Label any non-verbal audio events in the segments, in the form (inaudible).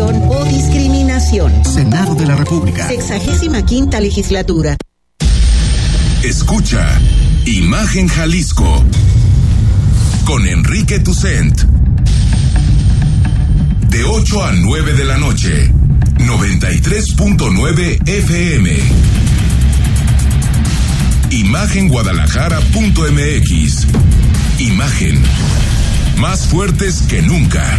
o discriminación. Senado de la República. Sexagésima quinta legislatura. Escucha Imagen Jalisco con Enrique Tucent. De 8 a 9 de la noche, 93.9 FM. Imagenguadalajara.mx. Imagen. Más fuertes que nunca.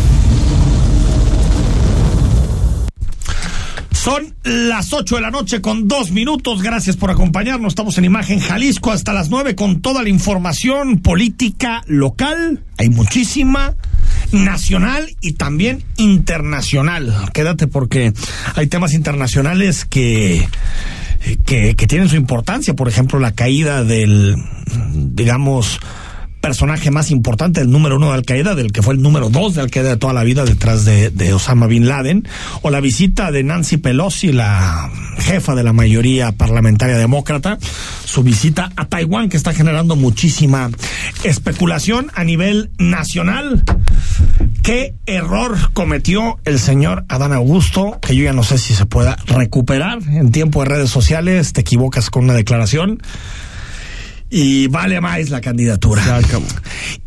Son las 8 de la noche con dos minutos. Gracias por acompañarnos. Estamos en Imagen Jalisco hasta las 9 con toda la información política local. Hay muchísima nacional y también internacional. Quédate porque hay temas internacionales que, que, que tienen su importancia. Por ejemplo, la caída del, digamos, personaje más importante, el número uno de Al Qaeda, del que fue el número dos de Al Qaeda de toda la vida detrás de, de, Osama Bin Laden, o la visita de Nancy Pelosi, la jefa de la mayoría parlamentaria demócrata, su visita a Taiwán, que está generando muchísima especulación a nivel nacional. ¿Qué error cometió el señor Adán Augusto? Que yo ya no sé si se pueda recuperar en tiempo de redes sociales. Te equivocas con una declaración y vale más la candidatura.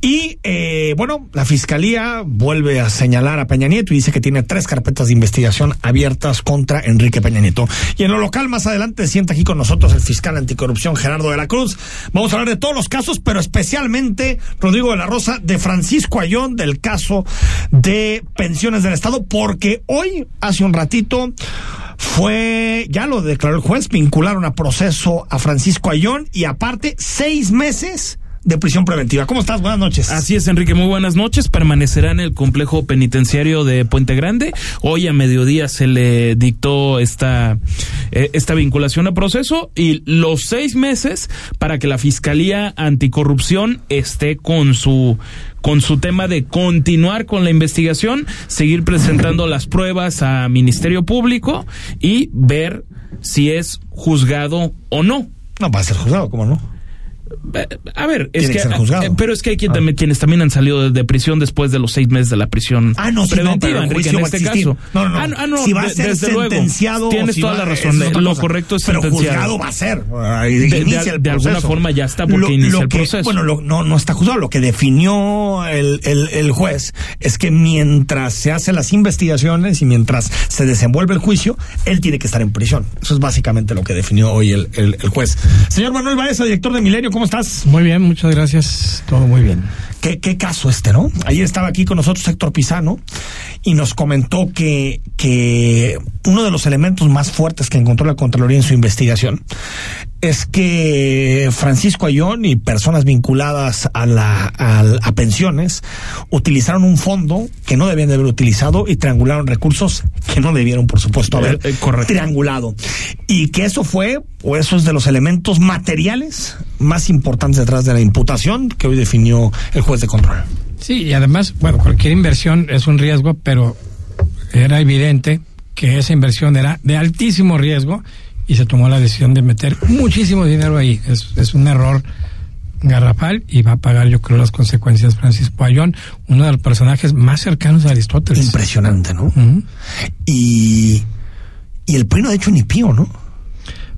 Y eh, bueno, la fiscalía vuelve a señalar a Peña Nieto y dice que tiene tres carpetas de investigación abiertas contra Enrique Peña Nieto. Y en lo local, más adelante, sienta aquí con nosotros el fiscal anticorrupción Gerardo de la Cruz. Vamos a hablar de todos los casos, pero especialmente, Rodrigo de la Rosa, de Francisco Ayón, del caso de pensiones del Estado, porque hoy, hace un ratito, fue, ya lo declaró el juez, vincularon a proceso a Francisco Ayón y aparte seis meses de prisión preventiva. ¿Cómo estás? Buenas noches. Así es, Enrique, muy buenas noches. Permanecerá en el complejo penitenciario de Puente Grande. Hoy a mediodía se le dictó esta, eh, esta vinculación a proceso y los seis meses para que la Fiscalía Anticorrupción esté con su con su tema de continuar con la investigación, seguir presentando las pruebas a Ministerio Público y ver si es juzgado o no. No, va a ser juzgado, ¿cómo no? A ver, es que, que pero es que hay quien, ah. también, quienes también han salido de, de, prisión después de los seis meses de la prisión ah, no, preventiva, sí, no, Enrique, en este caso. No, no, ah, no, si va a ser desde sentenciado, luego, tienes si toda va, la razón. Lo correcto es pero sentenciado. juzgado va a ser. De, de, de alguna forma ya está porque lo, inicia lo el que, proceso. Bueno, lo, no, no está juzgado. Lo que definió el, el, el juez es que mientras se hacen las investigaciones y mientras se desenvuelve el juicio, él tiene que estar en prisión. Eso es básicamente lo que definió hoy el, el, el juez. Señor Manuel Baeza, director de Milenio, ¿cómo estás? Muy bien, muchas gracias. Todo muy bien. ¿Qué, qué caso este, ¿no? Ayer estaba aquí con nosotros Héctor Pisano y nos comentó que, que uno de los elementos más fuertes que encontró la Contraloría en su investigación es que Francisco Ayón y personas vinculadas a, la, a, a, pensiones utilizaron un fondo que no debían de haber utilizado y triangularon recursos que no debieron, por supuesto, haber eh, eh, triangulado. Y que eso fue, o eso es de los elementos materiales más importantes detrás de la imputación que hoy definió el juez de control. Sí, y además, bueno, cualquier inversión es un riesgo, pero era evidente que esa inversión era de altísimo riesgo y se tomó la decisión de meter muchísimo dinero ahí. Es, es un error garrafal y va a pagar yo creo las consecuencias Francisco Ayón, uno de los personajes más cercanos a Aristóteles. Impresionante, ¿no? Y, y el PRI no ha hecho ni pío, ¿no?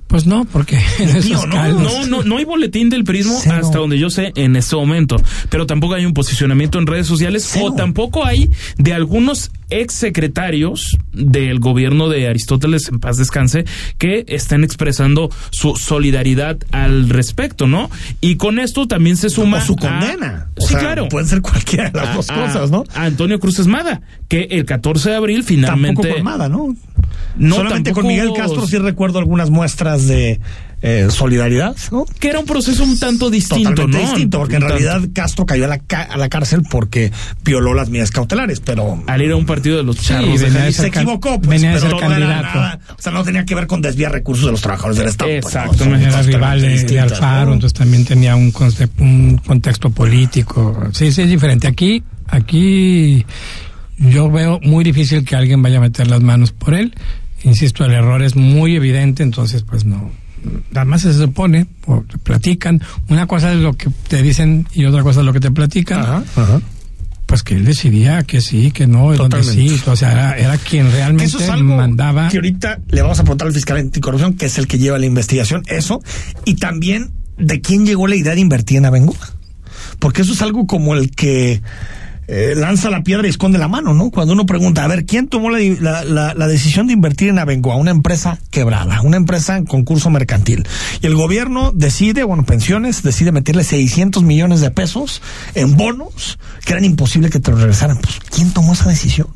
Pues no, porque (laughs) tío, ¿no? No, no, no hay boletín del prismo Cero. hasta donde yo sé en este momento, pero tampoco hay un posicionamiento en redes sociales Cero. o tampoco hay de algunos ex secretarios del gobierno de Aristóteles en paz descanse que están expresando su solidaridad al respecto, ¿no? Y con esto también se suma O su a- condena. O sí, sea, claro. Pueden ser cualquiera de las a- dos cosas, ¿no? a Antonio Cruz Esmada, que el 14 de abril finalmente Tampoco colmada, ¿no? No, Solamente tampoco con Miguel Castro sí recuerdo algunas muestras de eh, solidaridad, ¿no? que era un proceso un tanto distinto, Totalmente ¿no? distinto, porque en tanto. realidad Castro cayó a la, ca- a la cárcel porque violó las medidas cautelares, pero al ir a un partido de los charros de venía se equivocó, pues, venía pero ser no era candidato. nada, o sea, no tenía que ver con desviar recursos de los trabajadores del Estado. pues, ¿no? Exacto, era rival de, Alfaro, ¿no? entonces también tenía un, conce- un contexto político. Sí, sí, es diferente. Aquí, aquí yo veo muy difícil que alguien vaya a meter las manos por él. Insisto, el error es muy evidente, entonces pues no. Además se supone, o te platican, una cosa es lo que te dicen y otra cosa es lo que te platican. Ajá, ajá. Pues que él decidía que sí, que no, donde sí. O sea, era, era quien realmente eso es algo mandaba. que ahorita le vamos a preguntar al fiscal anticorrupción, que es el que lleva la investigación, eso, y también de quién llegó la idea de invertir en Abengoa. Porque eso es algo como el que eh, lanza la piedra y esconde la mano, ¿no? Cuando uno pregunta, a ver, ¿quién tomó la, la- decisión de invertir en Abengoa? Una empresa quebrada, una empresa en concurso mercantil. Y el gobierno decide, bueno, pensiones, decide meterle 600 millones de pesos en bonos que eran imposible que te regresaran. Pues, ¿quién tomó esa decisión?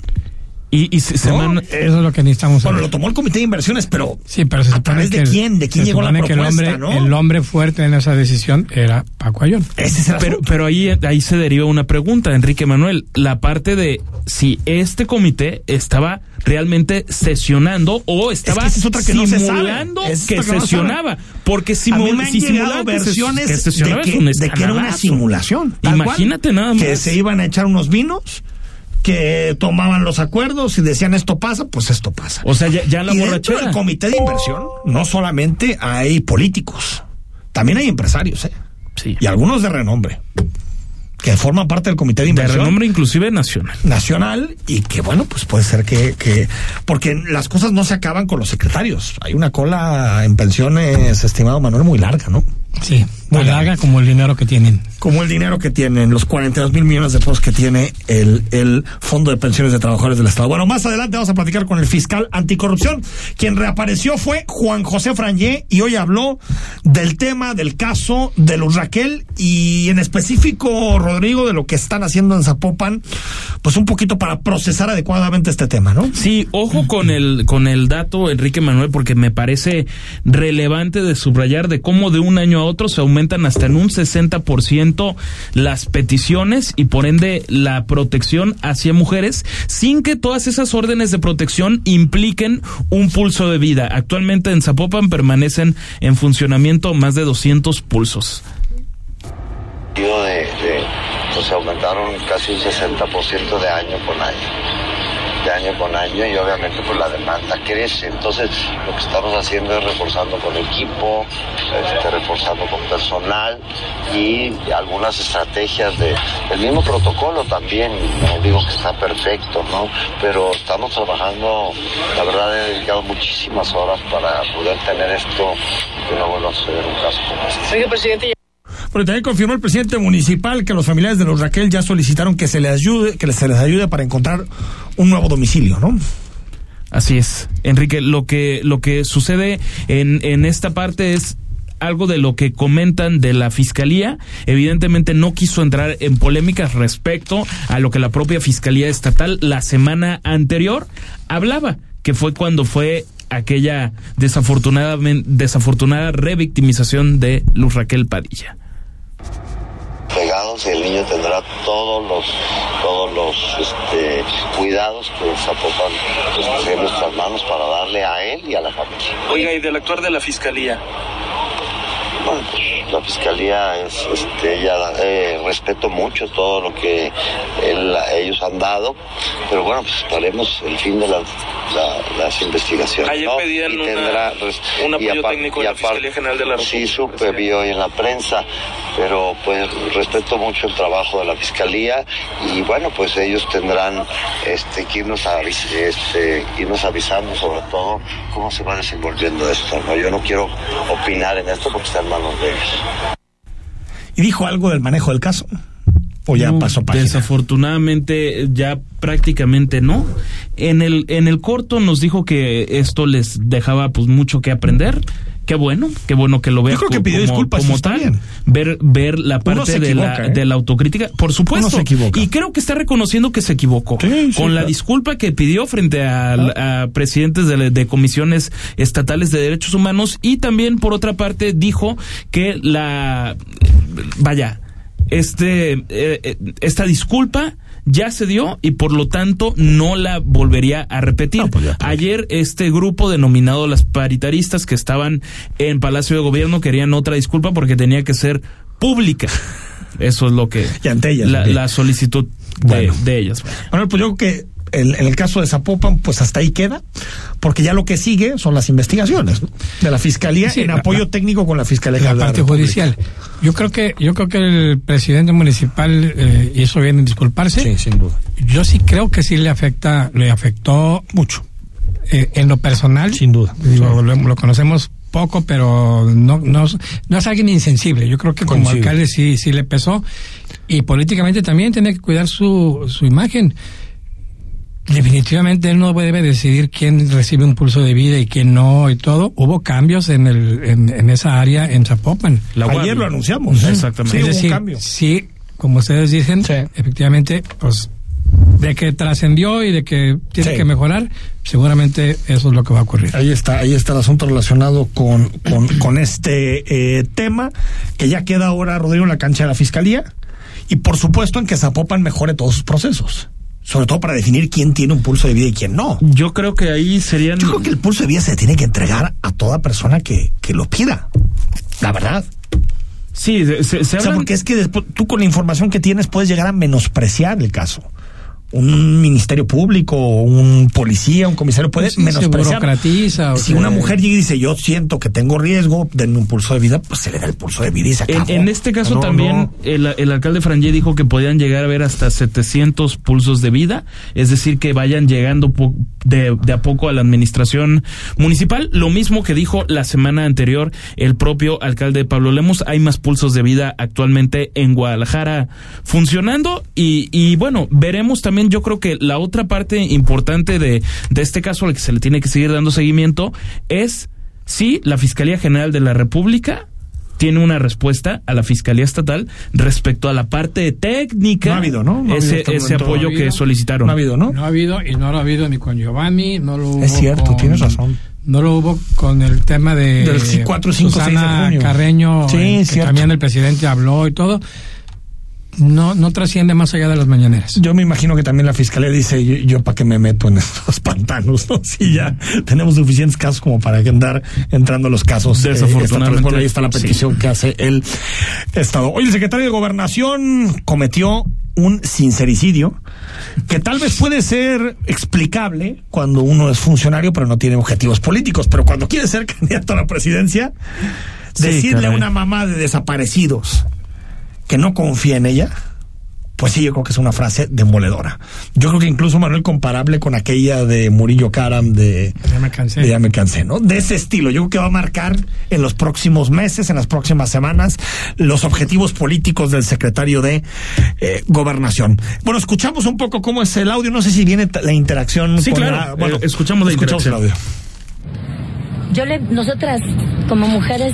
Y, y se, se No, man- Eso es lo que necesitamos Bueno, saber. lo tomó el comité de inversiones, pero Sí, pero se ¿A supone través de que el- quién? ¿De quién se llegó la que el propuesta, hombre, no? el hombre fuerte en esa decisión era Paco Ayón. ese es el pero, pero ahí, ahí se deriva una pregunta, Enrique Manuel. La parte de si este comité estaba realmente sesionando o estaba que esa es otra que no se sabe. simulando es que no sesionaba. Porque a simu- mí me han si que se- versiones que sesionaba de, es que, un de que era una simulación. Imagínate cual, nada más. Que se iban a echar unos vinos, que tomaban los acuerdos y decían esto pasa, pues esto pasa. O sea, ya, ya la y dentro borrachera. del comité de inversión no solamente hay políticos, también hay empresarios, ¿eh? Sí. Y algunos de renombre, que forman parte del comité de De inversión. renombre inclusive nacional. nacional y que bueno pues puede ser que, que porque las cosas no se acaban con los secretarios hay una cola en pensiones estimado Manuel muy larga no Sí, muy Muy larga como el dinero que tienen. Como el dinero que tienen los 42 mil millones de pesos que tiene el, el fondo de pensiones de trabajadores del estado. Bueno más adelante vamos a platicar con el fiscal anticorrupción. Quien reapareció fue Juan José Frangé y hoy habló del tema del caso de Luz Raquel y en específico Rodrigo de lo que están haciendo en Zapopan pues un poquito para procesar adecuadamente este tema no Sí, ojo con el con el dato Enrique Manuel porque me parece relevante de subrayar de cómo de un año a otro se aumentan hasta en un 60% las peticiones y por ende la protección hacia mujeres sin que todas esas órdenes de protección impliquen un pulso de vida. Actualmente en Zapopan permanecen en funcionamiento más de 200 pulsos. aumentaron casi un 60% de año con año de año con año y obviamente pues la demanda crece. Entonces lo que estamos haciendo es reforzando con equipo este, reforzando con personal y algunas estrategias de el mismo protocolo también. No digo que está perfecto no pero estamos trabajando la verdad he dedicado muchísimas horas para poder tener esto que no vuelva a suceder un caso como este Pero también confirmó el presidente municipal que los familiares de los Raquel ya solicitaron que se les ayude, que se les ayude para encontrar un nuevo domicilio, ¿no? Así es, Enrique. Lo que lo que sucede en en esta parte es algo de lo que comentan de la fiscalía. Evidentemente no quiso entrar en polémicas respecto a lo que la propia fiscalía estatal la semana anterior hablaba, que fue cuando fue aquella desafortunadamente desafortunada revictimización de Luz Raquel Padilla. Y el niño tendrá todos los todos los este, cuidados que Zapopan pues, esté en nuestras manos para darle a él y a la familia. Oiga, y del actuar de la fiscalía. Bueno, pues la fiscalía es, este, ya eh, respeto mucho todo lo que ellos han dado, pero bueno, pues esperemos el fin de las, la- las investigaciones. Ayer ¿no? pedían Y una- tendrá res- un apoyo técnico de y la Fiscalía General de la Sí, República, supe, vi hoy en la prensa, pero pues respeto mucho el trabajo de la fiscalía y bueno, pues ellos tendrán este, que irnos, avis- este, irnos avisando sobre todo cómo se va desenvolviendo esto. ¿no? Yo no quiero opinar en esto porque está en manos de ellos. ¿Y dijo algo del manejo del caso? ¿O ya No, pasó página? Desafortunadamente, ya prácticamente no. En el, en el corto nos dijo que esto les dejaba pues mucho que aprender. Qué bueno, qué bueno que lo vea Yo creo que pidió como, disculpas, como tal. bien. Ver, ver la parte de, la, ¿eh? de la autocrítica, por supuesto. Se equivoca. Y creo que está reconociendo que se equivocó. Sí, sí, con la claro. disculpa que pidió frente a, a presidentes de, de comisiones estatales de derechos humanos y también, por otra parte, dijo que la. Vaya, este, eh, eh, esta disculpa ya se dio y por lo tanto no la volvería a repetir. No, pues ya. Ayer este grupo denominado las paritaristas que estaban en Palacio de Gobierno querían otra disculpa porque tenía que ser pública. (laughs) Eso es lo que Y ante ellas, la, solicitud de, Bueno. de ellas. Bueno, pues yo creo que el- en el caso de Zapopan, pues hasta ahí queda, porque ya lo que sigue son las investigaciones ¿no? de la Fiscalía Sí, en la- apoyo la- técnico con la Fiscalía la General de parte República. judicial. Yo creo que yo creo que el presidente municipal eh, hizo bien en disculparse. Sí, sin duda. Yo sí creo que sí le afecta, le afectó Mucho. eh, en lo personal. Sin duda. Digo, lo, lo conocemos poco, pero no, no, no es alguien insensible. Yo creo que como alcalde sí, sí le pesó. Y políticamente también tiene que cuidar su, su imagen. Definitivamente él no debe decidir quién recibe un pulso de vida y quién no y todo. Hubo cambios en, el, en, en esa área en Zapopan. La Ayer Guardia. lo anunciamos. Exactamente. Sí, es hubo decir, un cambio. sí, como ustedes dicen, Sí. efectivamente, pues de que trascendió y de que tiene Sí. que mejorar, seguramente eso es lo que va a ocurrir. Ahí está, ahí está el asunto relacionado con, con, con este eh, tema, que ya queda ahora, Rodrigo, en la cancha de la Fiscalía, y por supuesto en que Zapopan mejore todos sus procesos, sobre todo para definir quién tiene un pulso de vida y quién no. Yo creo que ahí serían. Yo creo que el pulso de vida se tiene que entregar a toda persona que, que lo pida, la verdad. Sí, se, se- se O sea, hablan- porque es que después, tú con la información que tienes puedes llegar a menospreciar el caso. Un ministerio público, un policía, un comisario puede sí, se menospreciar. burocratiza, o si sea, una mujer llega y dice, yo siento que tengo riesgo, denme un pulso de vida, pues se le da el pulso de vida y se En, acabó. en este caso No, también no. El, el alcalde Frangé dijo que podían llegar a ver hasta 700 pulsos de vida, es decir, que vayan llegando po- de, de a poco a la administración municipal. Lo mismo que dijo la semana anterior el propio alcalde Pablo Lemos, hay más pulsos de vida actualmente en Guadalajara funcionando y, y bueno, veremos también, yo creo que la otra parte importante de, de este caso al que se le tiene que seguir dando seguimiento es si la Fiscalía General de la República tiene una respuesta a la Fiscalía Estatal respecto a la parte técnica. No ha habido, ¿no? No ha habido ese apoyo No que solicitaron. No ha habido, ¿no? No ha habido, y no lo ha habido ni con Giovanni, no lo hubo Es cierto, con- tienes razón. No lo hubo con el tema de Del sí, cuatro, cinco, seis de Susana junio. Carreño, Sí, en que cierto. también el presidente habló y todo. No, no trasciende más allá de las mañaneras. Yo me imagino que también la fiscalía dice, yo, yo para qué me meto en (laughs) estos pantanos, ¿no? Si ya tenemos suficientes casos como para que andar entrando los casos. eh, Desafortunadamente. Bueno, ahí está la sí. petición que hace el Estado. Hoy el secretario de Gobernación cometió un sincericidio que tal vez puede ser explicable cuando uno es funcionario pero no tiene objetivos políticos, pero cuando quiere ser (laughs) candidato a la presidencia, Sí, decirle a una mamá de desaparecidos que no confía en ella, pues sí, yo creo que es una frase demoledora. Yo creo que incluso, Manuel, comparable con aquella de Murillo Karam de, Ya me cansé. de Ya me cansé, ¿no? De ese estilo. Yo creo que va a marcar en los próximos meses, en las próximas semanas, los objetivos políticos del secretario de eh, Gobernación. Bueno, escuchamos un poco cómo es el audio. No sé si viene la interacción. Sí, con claro. la- bueno, Eh, escuchamos la el interacción. audio. Yo le, nosotras como mujeres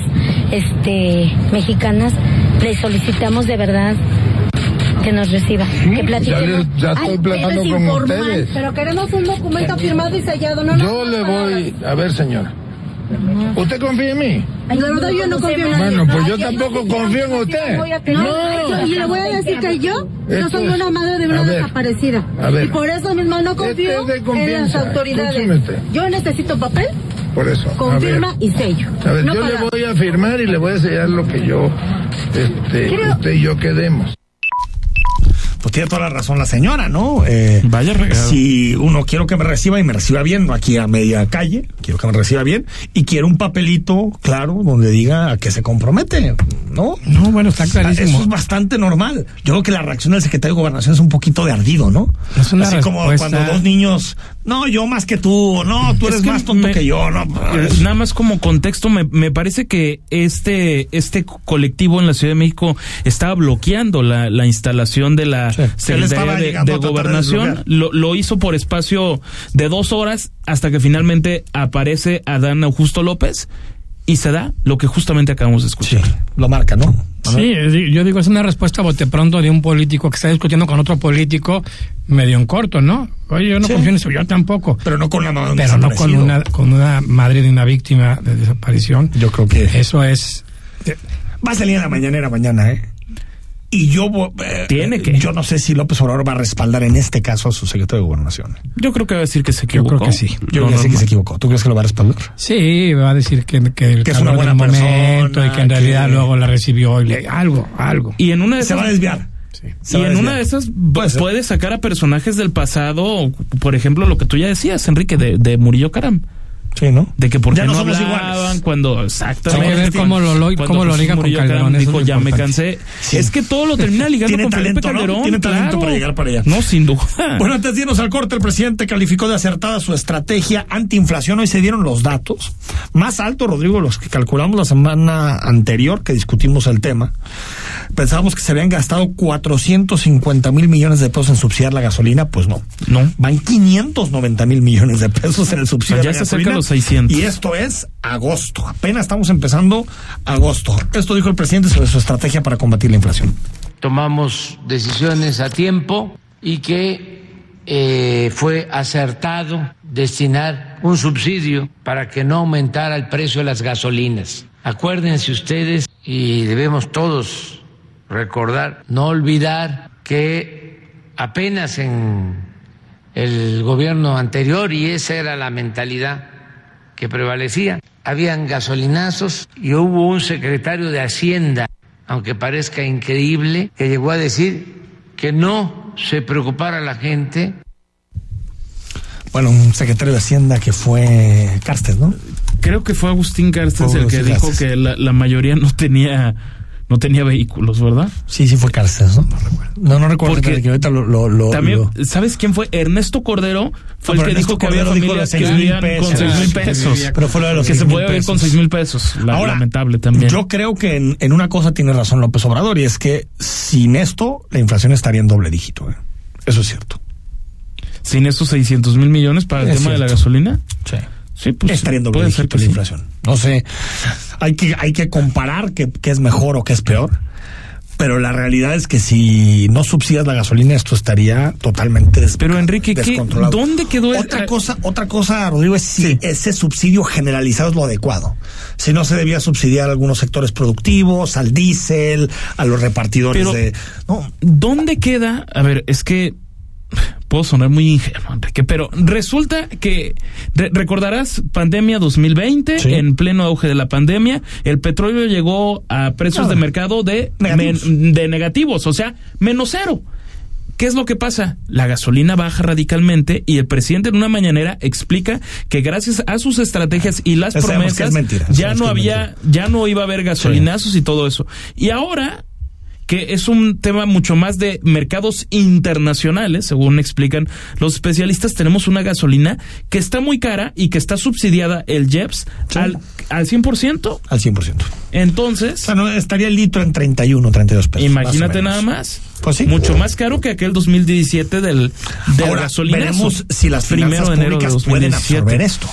este, mexicanas le solicitamos de verdad que nos reciba, que platiquemos. Ya, le- ya estoy Ay, platicando con informal. ustedes. Pero queremos un documento firmado y sellado, no Yo le voy, a ver señora, ¿usted confía en mí? Ay, la verdad yo no confío en nadie. Bueno, pues yo tampoco confío en usted. No, y le voy a decir que yo, Esto soy una madre de a una ver, desaparecida. a ver. Y por eso mismo no confío Este es de en las autoridades. Yo necesito papel por eso. Con firma y sello. A ver, No yo le voy a firmar y le voy a enseñar lo que yo, este, Creo- usted y yo quedemos. Pues tiene toda la razón la señora, ¿no? Eh, Vaya regalo. Si uno quiero que me reciba y me reciba bien, no aquí a media calle, quiero que me reciba bien, y quiero un papelito, claro, donde diga a qué se compromete, ¿no? No, bueno, está clarísimo. Eso es bastante normal. Yo creo que la reacción del secretario de Gobernación es un poquito de ardido, ¿no? Es una Así como cuando dos niños, no, yo más que tú, no, tú eres más tonto me- que yo, no. Nada más como contexto, me, me parece que este, este colectivo en la Ciudad de México estaba bloqueando la, la instalación de la Sí. Secretaría de, Gobernación. Lo, lo hizo por espacio de dos horas hasta que finalmente aparece Adán Augusto López y se da lo que justamente acabamos de Sí, escuchar. lo marca, ¿no? Sí, yo digo, es una respuesta a bote pronto de un político que está discutiendo con otro político medio en corto, ¿no? Oye, yo no Sí. confío en eso, yo tampoco. Pero no con la un Pero no con una, con una madre de una víctima de desaparición. Yo creo que Eso es... va a salir en la mañanera mañana, ¿eh? Y yo, eh, Tiene que. yo no sé si López Obrador va a respaldar en este caso a su secretario de Gobernación. Yo creo que va a decir que se Yo equivocó. creo que sí. Yo Lo ya sé que se equivocó. ¿Tú crees que lo va a respaldar? Sí, va a decir que, que, el Que es una buena momento persona, y que en realidad que- luego la recibió y le, algo, algo. Y en una de Se esas va a desviar. Y en una de esas Puede puede sacar a personajes del pasado, por ejemplo, lo que tú ya decías, Enrique, de, de Murillo Caram. Sí, ¿no? De que por qué Ya no no, somos hablaban iguales. cuando exactamente ver cómo lo- lo- cuando cómo lo liga con Calderón, dijo ya me importante". cansé Sí. es que todo lo termina ligando Tiene con Felipe talento, ¿no? Calderón Tiene talento para llegar para allá. no sin duda Bueno, antes de irnos al corte, el presidente calificó de acertada su estrategia antiinflación. Hoy se dieron los datos. Más alto, Rodrigo, los que calculamos la semana anterior que discutimos el tema. Pensábamos que se habían gastado 450 mil millones de pesos en subsidiar la gasolina. Pues no. No. Van 590 mil millones de pesos en el subsidio Ya de la se acerca gasolina. Los 600. Y esto es agosto. Apenas estamos empezando agosto. Esto dijo el presidente sobre su estrategia para combatir la inflación. tomamos decisiones a tiempo y que eh, fue acertado destinar un subsidio para que no aumentara el precio de las gasolinas. Acuérdense ustedes y debemos todos recordar, no olvidar que apenas en el gobierno anterior, y esa era la mentalidad que prevalecía, habían gasolinazos y hubo un secretario de Hacienda aunque parezca increíble, que llegó a decir que no se preocupara la gente. Bueno, un secretario de Hacienda que fue Carsten, ¿no? creo que fue Agustín Carstens el que dijo que la, la mayoría no tenía no tenía vehículos verdad Sí, sí fue Carsten, ¿no? No recuerdo. No, no recuerdo. Porque que ahorita lo... lo, lo- también lo- sabes quién fue Ernesto Cordero fue No, el que Ernesto dijo que había familias que 6,000 vivían pesos. con seis mil pesos Pero fue lo de los que se 6,000 puede vivir con seis mil pesos la- Ahora, lamentable también Yo creo que en, en una cosa tiene razón López Obrador y es que sin esto la inflación estaría en doble dígito. ¿eh? Eso es cierto. sin esos 600 mil millones para el tema de la gasolina Sí. Sí pues estaría en doble puede ser que la sí. inflación. No sé, hay que, hay que comparar qué, qué es mejor o qué es peor. Pero la realidad es que si no subsidias la gasolina, esto estaría totalmente Pero, Enrique, ¿qué- descontrolado. dónde quedó el- otra cosa? Otra cosa, Rodrigo, es si ese subsidio generalizado es lo adecuado. Si no se debía subsidiar a algunos sectores productivos, al diésel, a los repartidores Pero- de. No, ¿Dónde queda? A ver, es que puedo sonar muy ingenuo, Enrique, pero resulta que re- recordarás pandemia 2020, Sí. en pleno auge de la pandemia, el petróleo llegó a precios Ah, de mercado de negativos. de negativos, o sea, menos cero. ¿Qué es lo que pasa? La gasolina baja radicalmente y el presidente en una mañanera explica que gracias a sus estrategias y las promesas mentira, ya no había, ya no iba a haber gasolinazos y todo eso. Y ahora que es un tema mucho más de mercados internacionales, según explican los especialistas, tenemos una gasolina que está muy cara y que está subsidiada el JEPS Sí. al, al 100%. al 100%. Entonces, O sea, no, estaría el litro en 31, 32 pesos. imagínate más nada más. Pues sí. Mucho más caro que aquel 2017 del, del Ahora, gasolinazo. veremos si las primero finanzas de enero de públicas pueden 2017. absorber esto.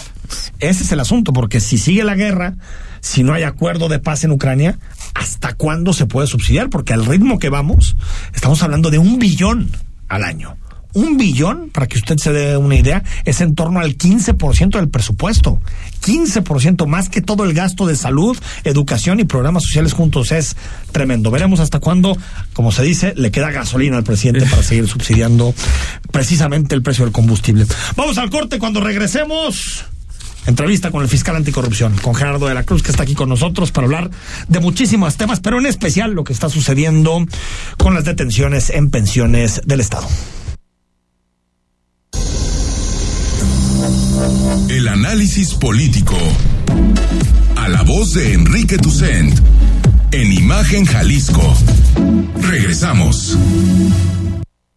Ese es el asunto, porque si sigue la guerra, si no hay acuerdo de paz en Ucrania, ¿hasta cuándo se puede subsidiar? Porque al ritmo que vamos, estamos hablando de un billón al año. Un billón, para que usted se dé una idea, es en torno al 15% del presupuesto. 15% más que todo el gasto de salud, educación y programas sociales juntos. Es tremendo. Veremos hasta cuándo, como se dice, le queda gasolina al presidente para seguir subsidiando precisamente el precio del combustible. Vamos al corte cuando regresemos. Entrevista con el fiscal anticorrupción, con Gerardo de la Cruz, que está aquí con nosotros para hablar de muchísimos temas, pero en especial lo que está sucediendo con las detenciones en pensiones del Estado. El análisis político. A la voz de Enrique Tucent. En Imagen Jalisco. Regresamos.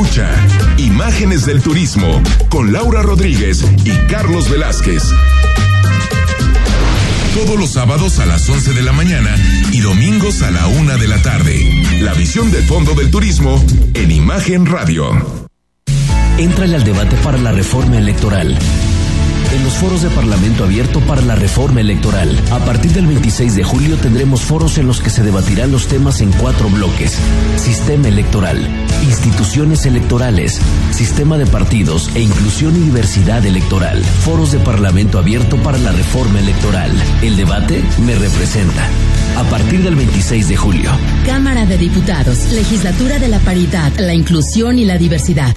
Escucha Imágenes del Turismo con Laura Rodríguez y Carlos Velázquez. Todos los sábados a las 11 de la mañana y domingos a la una de la tarde. La visión de fondo del turismo en Imagen Radio. Entrale al debate para la reforma electoral en los foros de Parlamento Abierto para la Reforma Electoral. A partir del 26 de julio tendremos foros en los que se debatirán los temas en cuatro bloques. Sistema electoral, instituciones electorales, sistema de partidos e inclusión y diversidad electoral. Foros de Parlamento Abierto para la Reforma Electoral. El debate me representa. A partir del 26 de julio. Cámara de Diputados, Legislatura de la Paridad, la Inclusión y la Diversidad.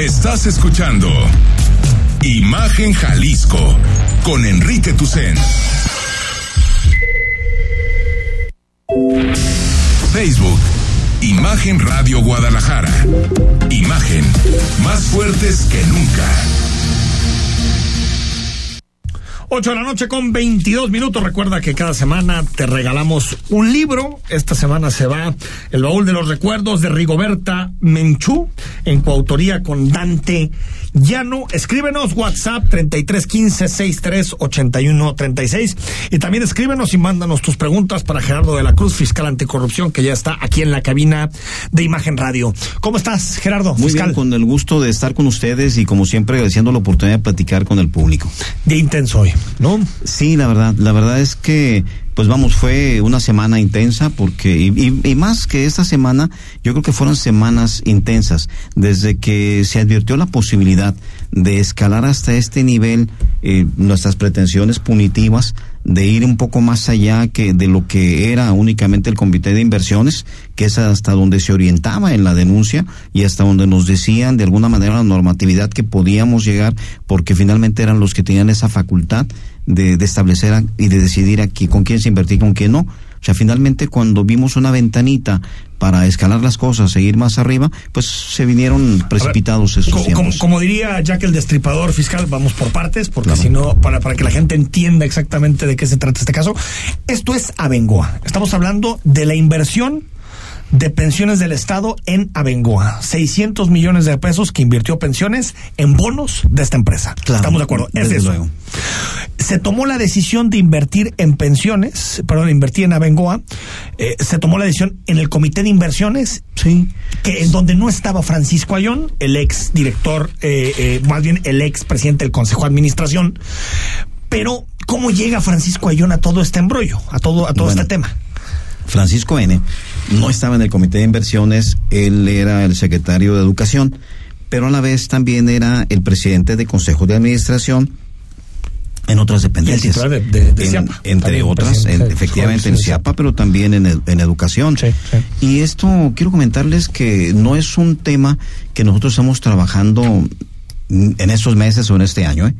Estás escuchando Imagen Jalisco con Enrique Tucen. Facebook, Imagen Radio Guadalajara. Imagen, más fuertes que nunca. 8 de la noche con 22 minutos. Recuerda que cada semana te regalamos un libro. Esta semana se va El baúl de los recuerdos de Rigoberta Menchú en coautoría con Dante Llano. Escríbenos WhatsApp 3315 638136 y también escríbenos y mándanos tus preguntas para Gerardo de la Cruz, fiscal anticorrupción, que ya está aquí en la cabina de Imagen Radio. ¿Cómo estás, Gerardo? Muy bien, con el gusto de estar con ustedes y como siempre agradeciendo la oportunidad de platicar con el público. De intenso hoy. ¿No? Sí, la verdad, la verdad es que pues vamos, fue una semana intensa porque, y, más que esta semana, yo creo que fueron semanas intensas, desde que se advirtió la posibilidad de escalar hasta este nivel eh, nuestras pretensiones punitivas, de ir un poco más allá que de lo que era únicamente el comité de inversiones, que es hasta donde se orientaba en la denuncia y hasta donde nos decían de alguna manera la normatividad que podíamos llegar, porque finalmente eran los que tenían esa facultad de, establecer y de decidir aquí con quién se invertir y con quién no. O sea, finalmente cuando vimos una ventanita para escalar las cosas, seguir más arriba, pues se vinieron precipitados esos como. Como, diría Jack el destripador fiscal, vamos por partes, porque si no, para, para que la gente entienda exactamente de qué se trata este caso, esto es Abengoa. Estamos hablando de la inversión de pensiones del Estado en Abengoa. 600 millones de pesos que invirtió pensiones en bonos de esta empresa. Estamos de acuerdo. Es eso. Se tomó la decisión de invertir en pensiones, perdón, invertir en Abengoa. Eh, se tomó la decisión en el comité de inversiones. Sí. Que en donde no estaba Francisco Ayón, el ex director, eh, eh, más bien el ex presidente del Consejo de Administración. Pero, ¿cómo llega Francisco Ayón a todo este embrollo, a todo, a todo este tema? Francisco N. no estaba en el comité de inversiones, él era el secretario de educación, pero a la vez también era el presidente de consejo de administración en otras dependencias. entre otras, efectivamente en CIAPA, pero también en, en educación. Y esto quiero comentarles que no es un tema que nosotros estamos trabajando en estos meses o en este año. ¿eh?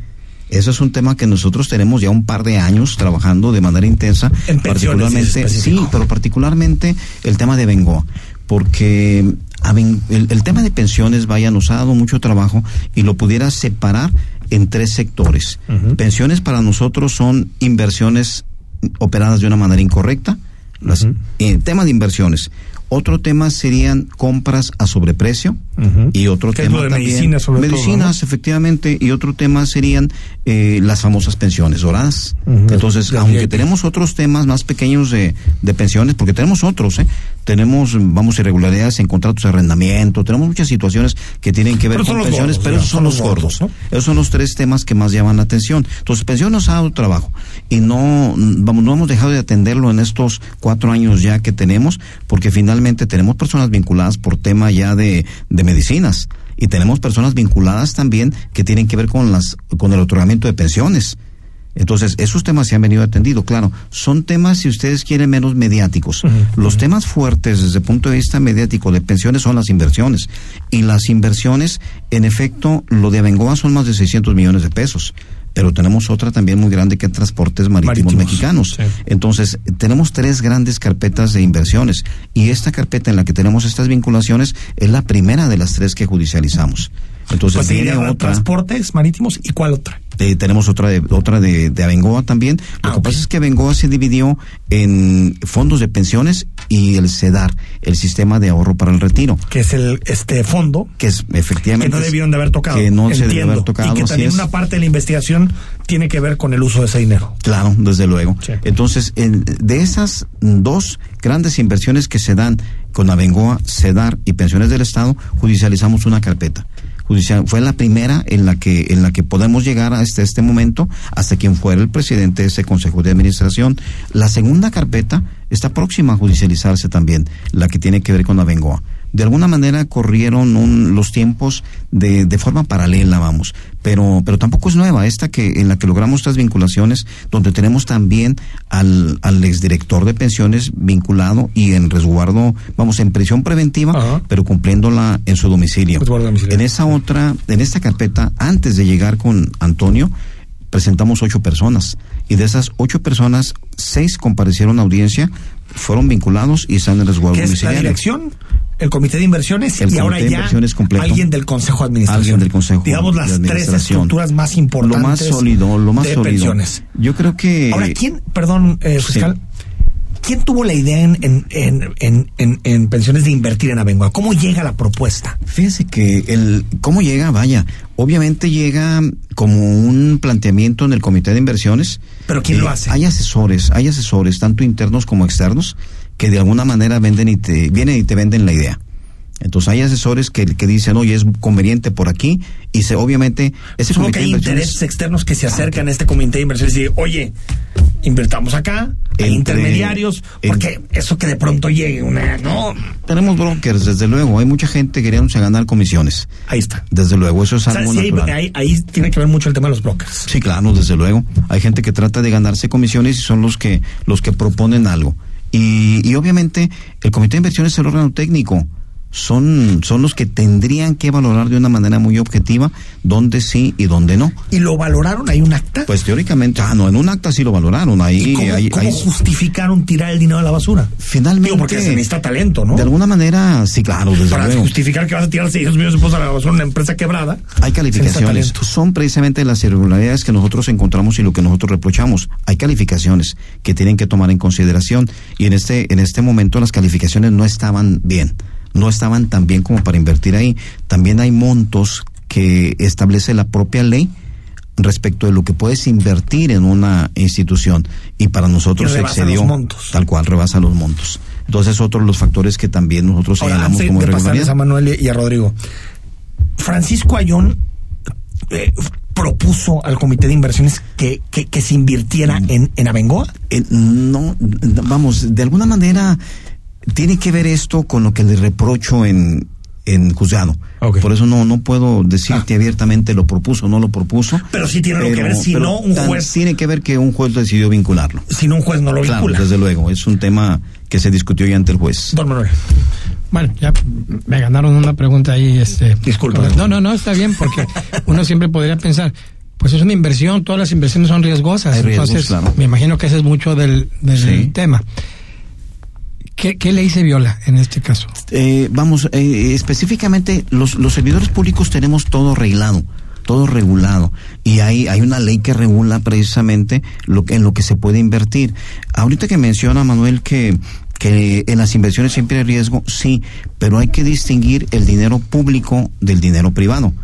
Eso es un tema que nosotros tenemos ya un par de años trabajando de manera intensa, En particularmente, en sí, pero particularmente el tema de Bengoa, porque el, el tema de pensiones, vaya, nos ha dado mucho trabajo y lo pudiera separar en tres sectores. Pensiones para nosotros son inversiones operadas de una manera incorrecta, las, el tema de inversiones. Otro tema serían compras a sobreprecio y otro es tema lo de también medicinas, sobre todo, medicinas efectivamente y otro tema serían eh, las famosas pensiones doradas. Entonces, aunque tenemos otros temas más pequeños de, de pensiones, porque tenemos otros, ¿eh? Tenemos, vamos, irregularidades en contratos de arrendamiento, tenemos muchas situaciones que tienen que ver Pero con pensiones, gordos, pero esos son los gordos. Esos son los tres temas que más llaman la atención. Entonces, pensión nos ha dado trabajo y no, vamos, no hemos dejado de atenderlo en estos cuatro años ya que tenemos, porque finalmente tenemos personas vinculadas por tema ya de, de medicinas y tenemos personas vinculadas también que tienen que ver con las, con el otorgamiento de pensiones. Entonces, esos temas se han venido atendidos, claro, son temas, si ustedes quieren, menos mediáticos. Los temas fuertes desde el punto de vista mediático de pensiones son las inversiones. Y las inversiones, en efecto, lo de Abengoa son más de 600 millones de pesos. Pero tenemos otra también muy grande que es transportes marítimos, Marítimos, mexicanos. sí. Entonces, tenemos tres grandes carpetas de inversiones. Y esta carpeta en la que tenemos estas vinculaciones es la primera de las tres que judicializamos. Entonces, Pues seguiría otra. transportes marítimos y cuál otra. Eh, tenemos otra de otra de, de Abengoa también. Lo que pasa es que Abengoa se dividió en fondos de pensiones y el CEDAR, el sistema de ahorro para el retiro. Que es el este fondo Que es que efectivamente. no debieron de haber tocado. Que no se debió entiendo. haber tocado. Y que también una parte de la investigación tiene que ver con el uso de ese dinero. Claro, desde luego. Sí. Entonces, en- de esas dos grandes inversiones que se dan con Abengoa, CEDAR y pensiones del Estado, judicializamos una carpeta. Judicial, fue la primera en la que en la que podemos llegar hasta este momento, hasta quien fuera el presidente de ese Consejo de Administración. La segunda carpeta está próxima a judicializarse también, la que tiene que ver con Abengoa. De alguna manera corrieron un- los tiempos de, de forma paralela, vamos, pero, pero tampoco es nueva esta que en la que logramos estas vinculaciones, donde tenemos también al, al exdirector de pensiones vinculado y en resguardo, vamos, en prisión preventiva, Ajá. pero cumpliéndola en su domicilio. Resguardo domiciliario. En esa otra, en esta carpeta, antes de llegar con Antonio, presentamos ocho personas y de esas ocho personas, seis comparecieron a audiencia, fueron vinculados y están en resguardo Que es la domiciliario. dirección, el comité de inversiones El y ahora ya completo. alguien del consejo de administración. Alguien del consejo Digamos de las tres estructuras más Lo importantes. más sólido, lo más de sólido. pensiones. Yo creo que Ahora, ¿quién, perdón, eh, Sí. fiscal, quién tuvo la idea en, en, en, en, en- en pensiones de invertir en Abengoa? ¿Cómo llega la propuesta? Fíjese que el cómo llega, vaya, obviamente llega como un planteamiento en el comité de inversiones. ¿Pero quién Eh, lo hace? Hay asesores, hay asesores tanto internos como externos que de alguna manera venden y te vienen y te venden la idea. Entonces hay asesores que, que dicen, oye, es conveniente por aquí, y se, obviamente ese Supongo que hay intereses externos que se acercan a este comité de inversiones y dicen, oye, invertamos acá, hay Entre- intermediarios, porque eso que de pronto llegue una, no, tenemos brokers, desde luego, hay mucha gente queriéndose ganar comisiones. ahí está. Desde luego, eso es O sea, algo sí natural. ahí, ahí tiene que ver mucho el tema de los brokers. Sí, claro, desde luego. Hay gente que trata de ganarse comisiones y son los que los que proponen algo. Y, y obviamente el comité de inversiones es el órgano técnico. Son, son los que tendrían que valorar de una manera muy objetiva dónde sí y dónde no. ¿Y lo valoraron? ¿Hay un acta? Pues teóricamente, ah, no, en un acta sí lo valoraron. Ahí, ¿Y cómo, ahí- cómo ahí- justificaron tirar el dinero a la basura? finalmente. Digo, porque se necesita talento, ¿no? De alguna manera, sí, claro, desde Para luego. justificar que vas a tirar 600 millones de pesos a la basura en una empresa quebrada. Hay calificaciones. Son precisamente las irregularidades que nosotros encontramos y lo que nosotros reprochamos. Hay calificaciones que tienen que tomar en consideración y en este en este momento las calificaciones no estaban bien, no estaban tan bien como para invertir ahí. También hay montos que establece la propia ley respecto de lo que puedes invertir en una institución y para nosotros se excedió tal cual rebasa los montos. Entonces otro de los factores que también nosotros Ahora, señalamos como de irregularidad. a Manuel y a Rodrigo, Francisco Ayón eh, propuso al comité de inversiones que, que, que se invirtiera en, en Abengoa. Eh, no, vamos, de alguna manera tiene que ver esto con lo que le reprocho en, en juzgado. Por eso no, no puedo decirte abiertamente lo propuso o no lo propuso. Pero sí tiene algo que ver, si no, un tan- juez- Tiene que ver que un juez decidió vincularlo. Si no, un juez no lo Claro, vincula. desde luego, es un tema que se discutió ya ante el juez. Don Manuel. Bueno, ya me ganaron una pregunta ahí. Este, Disculpa. No, no, no, está bien, porque (laughs) uno siempre podría pensar, pues es una inversión, todas las inversiones son riesgosas. Hay riesgos, Entonces, claro. me imagino que ese es mucho del, del Sí. tema. ¿Qué, ¿Qué ley se viola en este caso? Eh, vamos, eh, específicamente los, los servidores públicos tenemos todo arreglado, todo regulado. Y hay, hay una ley que regula precisamente lo, que- en lo que se puede invertir. Ahorita que menciona Manuel que, que en las inversiones siempre hay riesgo, sí, pero hay que distinguir el dinero público del dinero privado.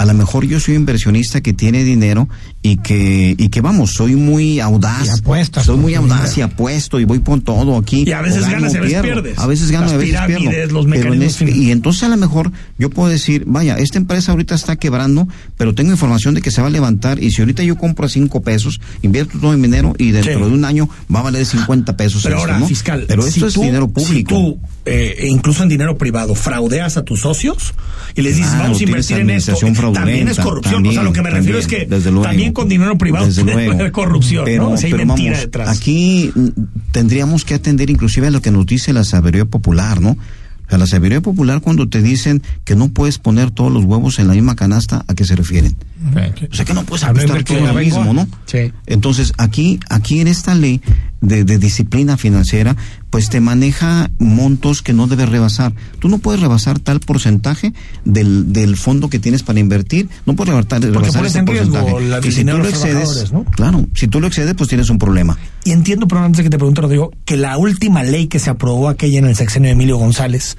A lo mejor yo soy inversionista que tiene dinero y que, y que vamos, soy muy audaz. Y apuestas Soy muy audaz y apuesto y voy por todo aquí. Y a veces gano ganas y a veces pierdes. A veces gano y Las a veces pierdo. pirámides, los en mecanismos este- y entonces a lo mejor yo puedo decir, vaya, esta empresa ahorita está quebrando, pero tengo información de que se va a levantar y si ahorita yo compro a cinco pesos, invierto todo mi dinero y dentro Sí. de un año va a valer 50 pesos. Pero esto, ahora, ¿no? fiscal, Pero si esto es tú- dinero Si público. tú, eh, incluso en dinero privado, fraudeas a tus socios y les dices, Claro, vamos a invertir en esto, también es corrupción. o sea, lo que me también, refiero es que también, desde luego. también con dinero privado Desde puede haber corrupción, pero, ¿no? O sea, hay pero mentira vamos, detrás. aquí mm, tendríamos que atender inclusive a lo que nos dice la sabiduría popular, ¿no? O sea, la sabiduría popular cuando te dicen que no puedes poner todos los huevos en la misma canasta, ¿a qué se refieren? O sea, que no puedes invertir todo lo mismo. ¿no? Sí. Entonces, aquí, aquí en esta ley de, de disciplina financiera, pues te maneja montos que no debes rebasar. Tú no puedes rebasar tal porcentaje del, del fondo que tienes para invertir, no puedes rebasar, rebasar pones ese en riesgo porcentaje. la- y si tú lo los excedes, ¿no? claro, si tú lo excedes, pues tienes un problema. Y entiendo, pero antes de que te pregunte, Rodrigo, que la última ley que se aprobó aquella en el sexenio de Emilio González,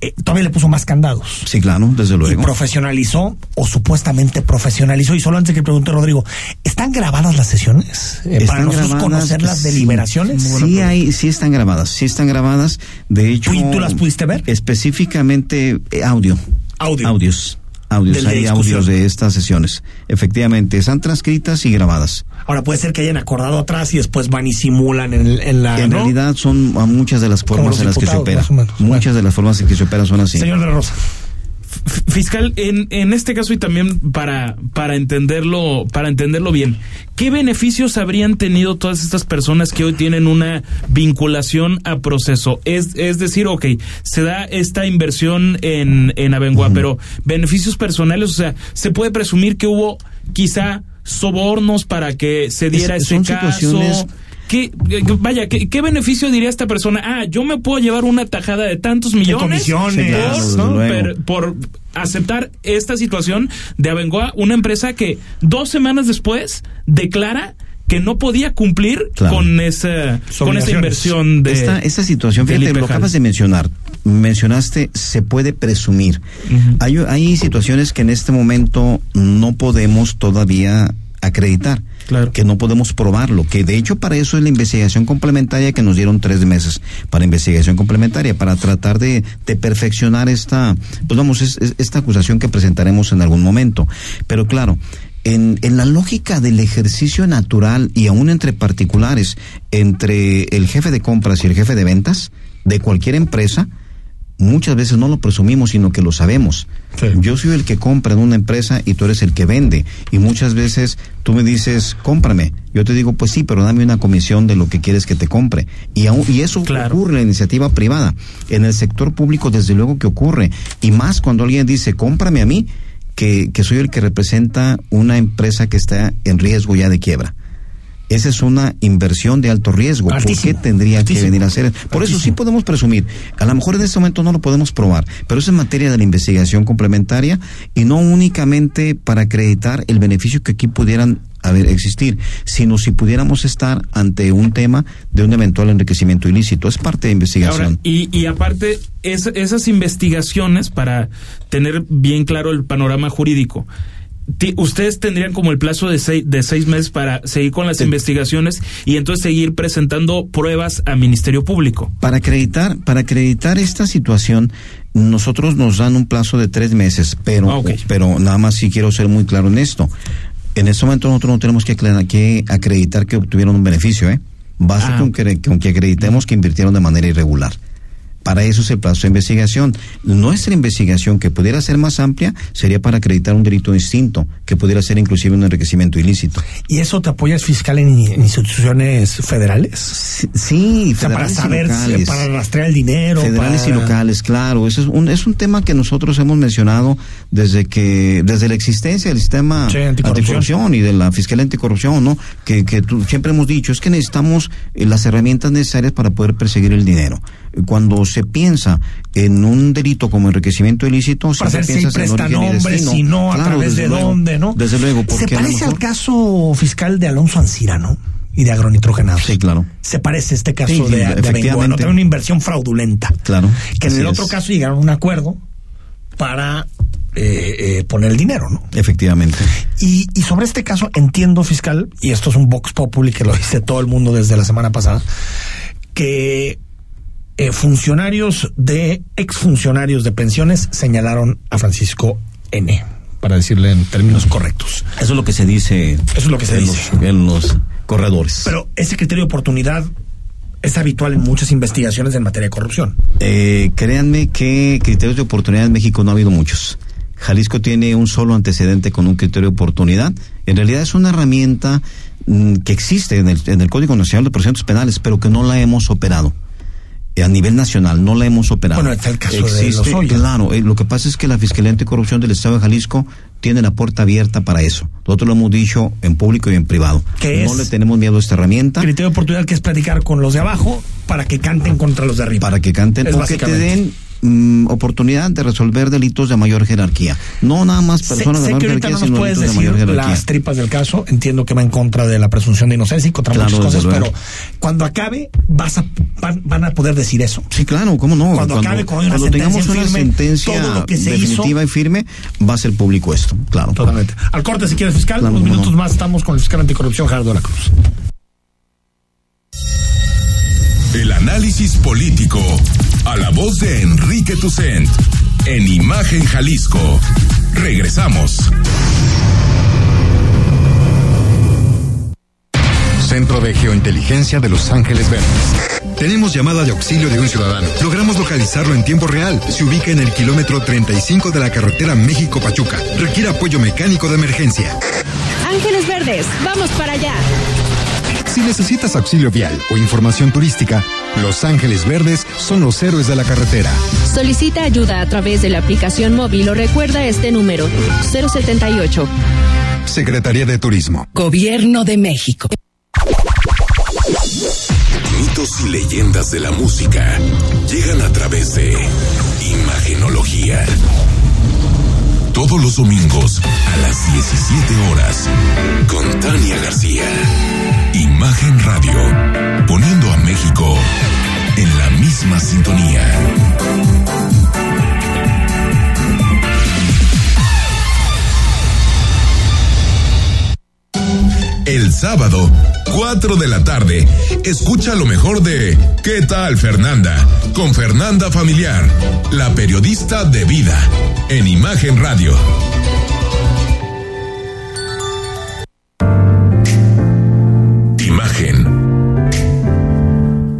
eh, todavía le puso más candados. Sí, claro, desde Y luego. profesionalizó, o supuestamente profesionalizó. Y solo antes que pregunte, Rodrigo, ¿están grabadas las sesiones? Eh, para nosotros grabadas, conocer las sí, deliberaciones. Sí, hay, sí están grabadas, sí están grabadas. De hecho, ¿Tú- y tú las pudiste ver? Específicamente eh, audio. Audio. Audios. Audios, hay audios de estas sesiones. Efectivamente, están transcritas y grabadas. Ahora puede ser que hayan acordado atrás y después van y simulan en, en la. en ¿no? realidad son muchas de las formas en las que se opera. Muchas de las formas en que se opera son así. Señor de la Rosa. Fiscal, en, en este caso y también para, para entenderlo, para entenderlo bien, ¿qué beneficios habrían tenido todas estas personas que hoy tienen una vinculación a proceso? Es, es decir, ok, se da esta inversión en, en Abengoa, pero beneficios personales, o sea, se puede presumir que hubo quizá sobornos para que se diera Es- ese son caso. situaciones- ¿Qué, vaya, ¿qué, qué beneficio diría esta persona? Ah, yo me puedo llevar una tajada de tantos millones comisiones. por, aceptar esta situación de Abengoa, una empresa que dos semanas después declara que no podía cumplir Claro. con esa con esa inversión de esta, esta situación, fíjate, lo acabas de mencionar. Mencionaste, se puede presumir. hay, hay situaciones que en este momento no podemos todavía acreditar. Claro. Que no podemos probarlo. Que de hecho para eso es la investigación complementaria que nos dieron tres meses para investigación complementaria, para tratar de, de perfeccionar esta, pues vamos, es- es- esta acusación que presentaremos en algún momento. Pero claro, en, en la lógica del ejercicio natural y aún entre particulares, entre el jefe de compras y el jefe de ventas de cualquier empresa, muchas veces no lo presumimos, sino que lo sabemos. Yo soy el que compra en una empresa y tú eres el que vende. Y muchas veces tú me dices, cómprame. Yo te digo, pues sí, pero dame una comisión de lo que quieres que te compre. Y, aún- y eso ocurre en la iniciativa privada. En el sector público, desde luego que ocurre. Y más cuando alguien dice, cómprame a mí, que, que soy el que representa una empresa que está en riesgo ya de quiebra. Esa es una inversión de alto riesgo. ¿Por qué Altísimo, tendría altísimo, que venir a hacer? Por eso sí podemos presumir. A lo mejor en este momento no lo podemos probar, pero es en materia de la investigación complementaria y no únicamente para acreditar el beneficio que aquí pudieran haber existir, sino si pudiéramos estar ante un tema de un eventual enriquecimiento ilícito. Es parte de investigación. Ahora, y, y aparte, es- esas investigaciones, para tener bien claro el panorama jurídico, ustedes tendrían como el plazo de seis, de seis meses para seguir con las investigaciones y entonces seguir presentando pruebas a Ministerio Público. Para acreditar, para acreditar esta situación, nosotros nos dan un plazo de tres meses, pero, Ah, pero nada más si quiero ser muy claro en esto. En este momento nosotros no tenemos que, acreditar que obtuvieron un beneficio, ¿eh? Basta Ah. con, que, con que acreditemos que invirtieron de manera irregular. Para eso es el plazo de investigación. Nuestra investigación, que pudiera ser más amplia, sería para acreditar un delito distinto, que pudiera ser inclusive un enriquecimiento ilícito. ¿Y eso te apoyas fiscal en, en instituciones federales? Sí, o sea, para saber, locales. para rastrear el dinero. Federales y locales, claro. Eso es un, es un tema que nosotros hemos mencionado desde que, desde la existencia del sistema Sí, anticorrupción. y de la Fiscalía Anticorrupción, ¿no? Que, que tú- siempre hemos dicho, es que necesitamos eh, las herramientas necesarias para poder perseguir el dinero. Cuando se piensa en un delito como enriquecimiento ilícito, Para siempre saber si en presta destino. si no, a Claro, través de luego. dónde, ¿no? Desde luego, porque Se parece al caso fiscal de Alonso Ancira, ¿no? Y de agronitrogenados. Sí, claro. Se parece este caso Sí, de, de Abengoa, ¿no? efectivamente. Trae una inversión fraudulenta. Claro. Que en el otro es. caso llegaron a un acuerdo para eh, eh, poner el dinero, ¿no? Efectivamente. Y, y sobre este caso entiendo, fiscal, y esto es un Vox Populi que lo dice todo el mundo desde la semana pasada, que eh, funcionarios de, exfuncionarios de pensiones señalaron a Francisco N., para decirle en términos correctos. Eso es lo que se dice. Eso es lo que se en dice. Los, en los corredores. Pero ese criterio de oportunidad es habitual en muchas investigaciones en materia de corrupción. Eh, créanme que criterios de oportunidad en México no ha habido muchos. Jalisco tiene un solo antecedente con un criterio de oportunidad. En realidad es una herramienta mm, que existe en el, en el Código Nacional de Procedimientos Penales, pero que no la hemos operado. A nivel nacional no la hemos operado. Bueno, está el caso de Lozoya. Claro, eh, lo que pasa es que la Fiscalía Anticorrupción del Estado de Jalisco tiene la puerta abierta para eso. Nosotros lo hemos dicho en público y en privado. ¿Qué no es? le tenemos miedo a esta herramienta. Criterio de oportunidad que es platicar con los de abajo para que canten contra los de arriba. para que canten Es o que te den mm, oportunidad de resolver delitos de mayor jerarquía. No nada más Sé, personas sé de que mayor ahorita jerarquía, no nos sino puedes de decir mayor jerarquía. las tripas del caso. Entiendo que va en contra de la presunción de inocencia y contra Claro, muchas cosas, pero cuando acabe vas a, van, van a poder decir eso. Sí, claro, cómo no. Cuando acabe una cuando una firme, sentencia todo lo que se definitiva y firme, va a ser público esto, claro. Totalmente. Al corte, si quieres, fiscal. Claro, unos minutos no. más estamos con el fiscal anticorrupción, Gerardo de la Cruz. El análisis político a la voz de Enrique Tucent en Imagen Jalisco. Regresamos. Centro de Geointeligencia de Los Ángeles Verdes. Tenemos llamada de auxilio de un ciudadano. Logramos localizarlo en tiempo real. Se ubica en el kilómetro 35 de la carretera México-Pachuca. Requiere apoyo mecánico de emergencia. Ángeles Verdes, vamos para allá. Si necesitas auxilio vial o información turística, Los Ángeles Verdes son los héroes de la carretera. Solicita ayuda a través de la aplicación móvil o recuerda este número 078. Secretaría de Turismo. Gobierno de México. Mitos y leyendas de la música llegan a través de Imagenología. Todos los domingos a las 17 horas con Tania García. Imagen Radio, poniendo a México en la misma sintonía. El sábado, 4 de la tarde, escucha lo mejor de ¿Qué tal Fernanda? Con Fernanda Familiar, la periodista de vida, en Imagen Radio.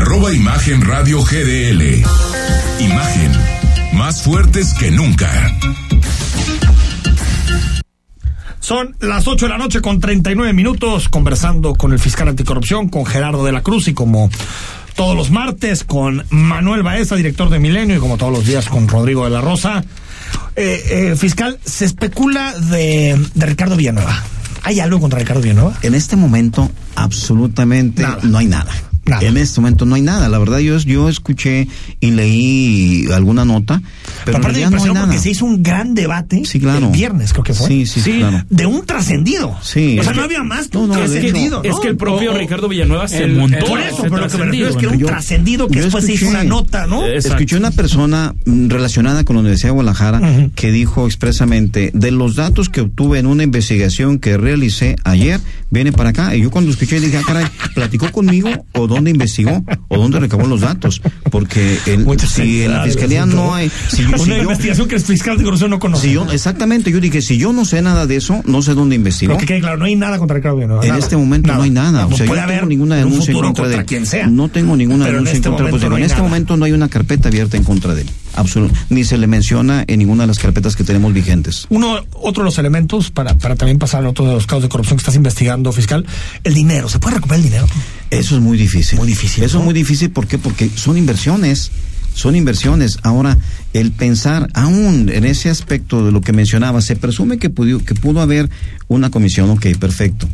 arroba Imagen Radio GDL. Imagen, más fuertes que nunca. Son las 8 de la noche con 39 minutos conversando con el fiscal anticorrupción, con Gerardo de la Cruz y como todos los martes con Manuel Baeza, director de Milenio, y como todos los días con Rodrigo de la Rosa. Eh, eh, fiscal, se especula de, de Ricardo Villanueva. ¿Hay algo contra Ricardo Villanueva? En este momento, absolutamente no hay nada. En este momento no hay nada. La verdad, yo, yo escuché y leí alguna nota, pero, aparte me no impresionó nada. porque se hizo un gran debate Sí, claro. el viernes, creo que fue. Sí, sí, claro. De un trascendido. Sí. O sea, no había más que no, un no, de trascendido. Es ¿no? que el propio Ricardo Villanueva se el- montó. Por eso, pero lo que me refiero es que era un trascendido que después se hizo escuché- una nota, ¿no? Exacto. Escuché una persona mm, relacionada con la Universidad de Guadalajara que dijo expresamente, de los datos que obtuve en una investigación que realicé ayer, viene para acá. Y yo cuando escuché dije, ah, caray, ¿platicó conmigo o dónde investigó o dónde recabó los datos? Porque el, si en la fiscalía no hay... Si una si yo- investigación que el fiscal de corrupción no conoce. si yo- exactamente, yo dije, si yo no sé nada de eso, no sé dónde investigó. Pero que quede claro, no hay nada contra Ricardo Villanueva. En nada. este momento no hay nada. O sea, yo no tengo ninguna en un denuncia en contra de él. quien sea. No tengo ninguna Pero en denuncia este en contra de él. no En este nada. momento no hay una carpeta abierta en contra de él. Absolut- Ni se le menciona en ninguna de las carpetas que tenemos vigentes. Uno, otro de los elementos para, para también pasar a otro de los casos de corrupción que estás investigando, fiscal, el dinero. ¿Se puede recuperar el dinero? Eso es muy difícil. Muy difícil, Eso ¿no? es muy difícil. ¿por qué? Porque son inversiones. Son inversiones. Ahora, el pensar, aún en ese aspecto de lo que mencionaba, se presume que pudo, que pudo haber una comisión. Ok, perfecto.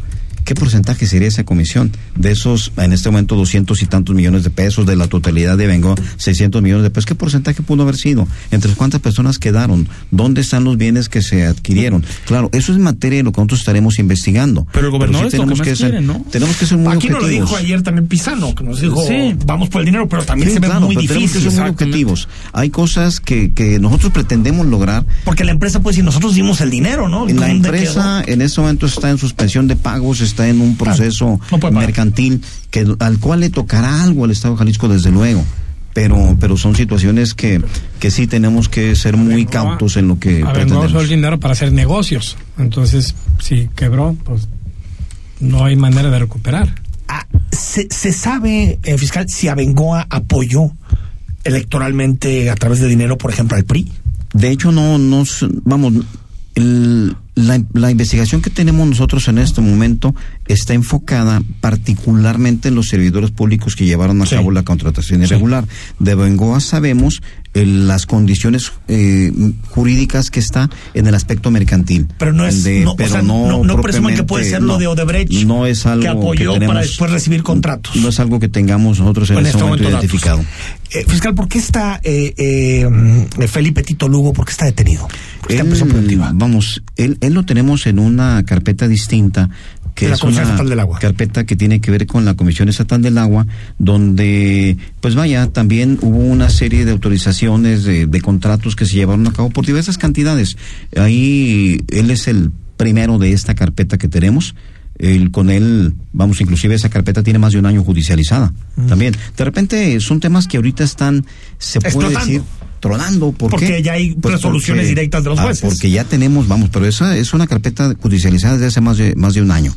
¿Qué porcentaje sería esa comisión? De esos, en este momento, doscientos y tantos millones de pesos, de la totalidad de Vengo, 600 millones de pesos. ¿Qué porcentaje pudo haber sido? ¿Entre cuántas personas quedaron? ¿Dónde están los bienes que se adquirieron? Claro, eso es materia de lo que nosotros estaremos investigando. Pero el gobernador sí es lo que tenemos más ser, quiere, ¿no? Tenemos que ser muy Aquí nos lo objetivos. dijo ayer también Pisano, que nos dijo, Sí. vamos por el dinero, pero también Sí, se ve muy pero tenemos que difícil. ser muy objetivos. Hay cosas que, que nosotros pretendemos lograr. Porque la empresa puede decir, nosotros dimos el dinero, ¿no? La ¿Dónde empresa en este momento está en suspensión de pagos, está en un proceso no mercantil que al cual le tocará algo al Estado de Jalisco desde luego. Pero, pero son situaciones que, que sí tenemos que ser muy cautos en lo que pretendemos. usó el dinero para hacer negocios. Entonces, si quebró, pues no hay manera de recuperar. Ah, ¿se, se sabe, eh, fiscal, si Abengoa apoyó electoralmente a través de dinero, por ejemplo, al PRI? De hecho, no, no, vamos, el- la, la investigación que tenemos nosotros en este momento está enfocada particularmente en los servidores públicos que llevaron a cabo la contratación irregular. De Bengoa sabemos eh, las condiciones eh, jurídicas que está en el aspecto mercantil. Pero no es, De- no, o pero sea, no, no presuman que puede ser lo de Odebrecht, No es algo que apoyó tenemos- para después recibir contratos. No es algo que tengamos nosotros en, En este momento, momento identificado. Eh, fiscal, ¿por qué está eh, eh, mm, Felipe Tito Lugo? ¿Por qué está detenido? ¿Por qué está en prisión preventiva? Vamos, él, él lo tenemos en una carpeta distinta que la es Comisión una Estatal del Agua. carpeta que tiene que ver con la Comisión Estatal del Agua, donde, pues vaya, también hubo una serie de autorizaciones de, de contratos que se llevaron a cabo por diversas cantidades. Ahí él es el primero de esta carpeta que tenemos. El, con él, vamos, inclusive esa carpeta tiene más de un año judicializada Mm. también. De repente son temas que ahorita están, se puede Explotando. decir, tronando. ¿Por Porque qué? ya hay resoluciones porque- directas de los ah, jueces. porque ya tenemos, vamos, pero esa es una carpeta judicializada desde hace más de, más de un año.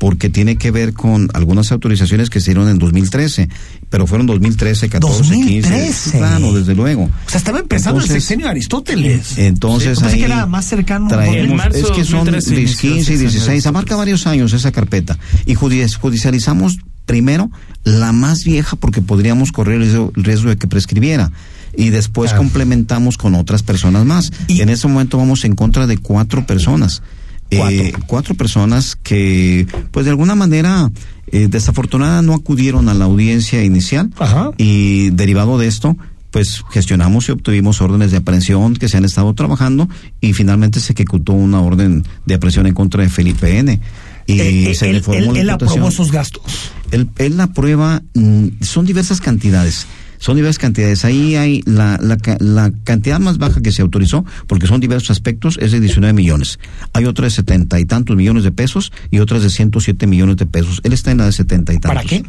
Porque tiene que ver con algunas autorizaciones que se dieron en 2013, pero fueron 2013, 14, 15. 2013. Claro, desde luego. O sea, estaba empezando el Entonces- sexenio de Aristóteles. Entonces Sí, ahí que era más cercano. traemos- marzo es que son 2013 de inició el 15 y sexenio 16, de abarca varios años esa carpeta. Y judi- judicializamos primero la más vieja porque podríamos correr el riesgo, el riesgo de que prescribiera. Y después complementamos con otras personas más. en este momento vamos en contra de cuatro personas. Eh, cuatro personas que, pues de alguna manera, eh, desafortunada no acudieron a la audiencia inicial. Y derivado de esto, pues gestionamos y obtuvimos órdenes de aprehensión que se han estado trabajando y finalmente se ejecutó una orden de aprehensión en contra de Felipe N. Y Eh, eh, se él, le formó él- la él aprobó esos gastos. Él, él aprueba, mm, son diversas cantidades. Son diversas cantidades. Ahí hay la, la, ca- la cantidad más baja que se autorizó, porque son diversos aspectos, es de 19 millones. Hay otra de 70 y tantos millones de pesos y otras de 107 millones de pesos. Él está en la de 70 y tantos. ¿Para qué?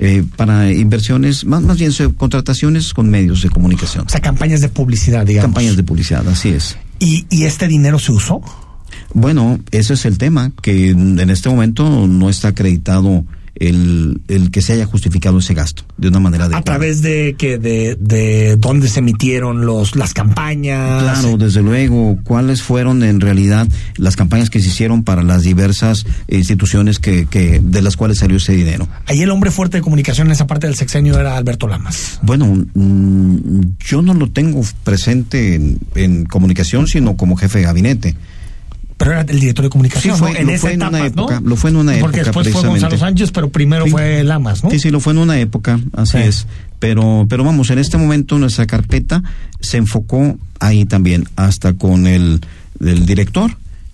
Eh, para inversiones, más, más bien contrataciones con medios de comunicación. O sea, campañas de publicidad, digamos. Campañas de publicidad, así es. ¿Y, y este dinero se usó? Bueno, ese es el tema, que en este momento no está acreditado el, el que se haya justificado ese gasto de una manera A adecuada. través de que de, de dónde se emitieron los las campañas. Claro, desde luego, cuáles fueron en realidad las campañas que se hicieron para las diversas instituciones que, que de las cuales salió ese dinero. Ahí el hombre fuerte de comunicación en esa parte del sexenio era Alberto Lamas. Bueno, mm, yo no lo tengo presente en, en comunicación, sino como jefe de gabinete. Pero era el director de comunicación, Sí, fue- ¿no? En lo esa fue en una época, ¿no? lo fue en una Porque época, después fue Gonzalo. Sánchez, pero primero Sí. fue Lamas, ¿no? Sí, sí, lo fue en una época, así es. Pero, pero vamos, en este momento nuestra carpeta se enfocó ahí también, hasta con el, el director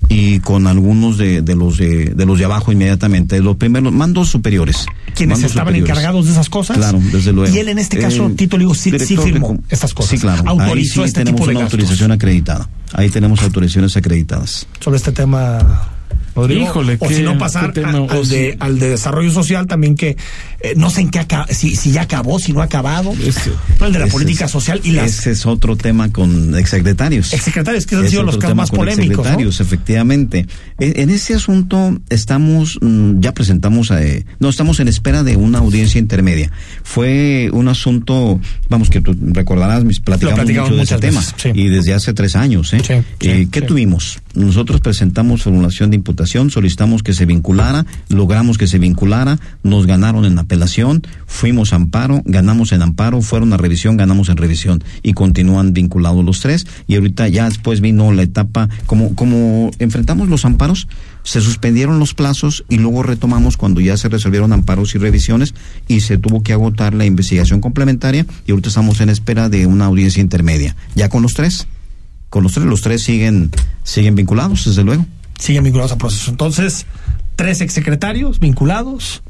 y con algunos de, de los de, de los de abajo inmediatamente, los primeros mandos superiores. Quienes mandos estaban superiores. encargados de esas cosas. Claro, desde luego. Y él en este caso, El Tito Ligo, sí, sí de firmó com- estas cosas. Sí, claro. Ahí Autorizó sí este tenemos tipo de una gastos. autorización acreditada. Ahí tenemos autorizaciones acreditadas. sobre este tema. Rodrigo. Híjole, o si no pasar tema, a- al, de, al de desarrollo social también que eh, no sé en qué acaba, si, si ya acabó, si no ha acabado. Pero el de la Ese política es- social y las Ese es otro tema con exsecretarios. exsecretarios que han sido los casos más polémicos. ¿no? exsecretarios, efectivamente. E- En ese asunto estamos, mm, ya presentamos, eh, no, estamos en espera de una audiencia intermedia. Fue un asunto, vamos, que tú recordarás, mis platicamos, platicamos mucho de ese tema. sí. Y desde hace tres años, ¿eh? Eh, ¿Qué tuvimos? Nosotros presentamos formulación de imputación, solicitamos que se vinculara, logramos que se vinculara, nos ganaron en apelación, fuimos a amparo, ganamos en amparo, fueron a revisión, ganamos en revisión y continúan vinculados los tres y ahorita ya después vino la etapa, como, como enfrentamos los amparos, se suspendieron los plazos y luego retomamos cuando ya se resolvieron amparos y revisiones y se tuvo que agotar la investigación complementaria y ahorita estamos en espera de una audiencia intermedia. Ya con los tres, con los tres, los tres siguen, siguen vinculados, desde luego. Siguen vinculados a proceso. Entonces, tres exsecretarios vinculados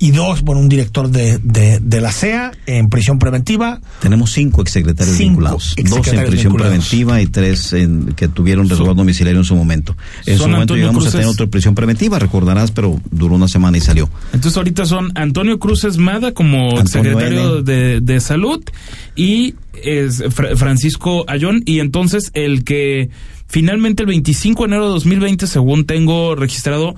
y dos, bueno, un director de, de, de la CEA en prisión preventiva. Tenemos cinco exsecretarios Cinco vinculados, dos en prisión vinculados. preventiva y tres en, que tuvieron resguardo domiciliario en su momento. En su momento Antonio llegamos a Cruces. tener otra prisión preventiva, recordarás, pero duró una semana y salió. Entonces ahorita son Antonio Cruz Esmada como secretario de, de salud y es Fra- Francisco Ayón y entonces el que finalmente el 25 de enero de 2020 según tengo registrado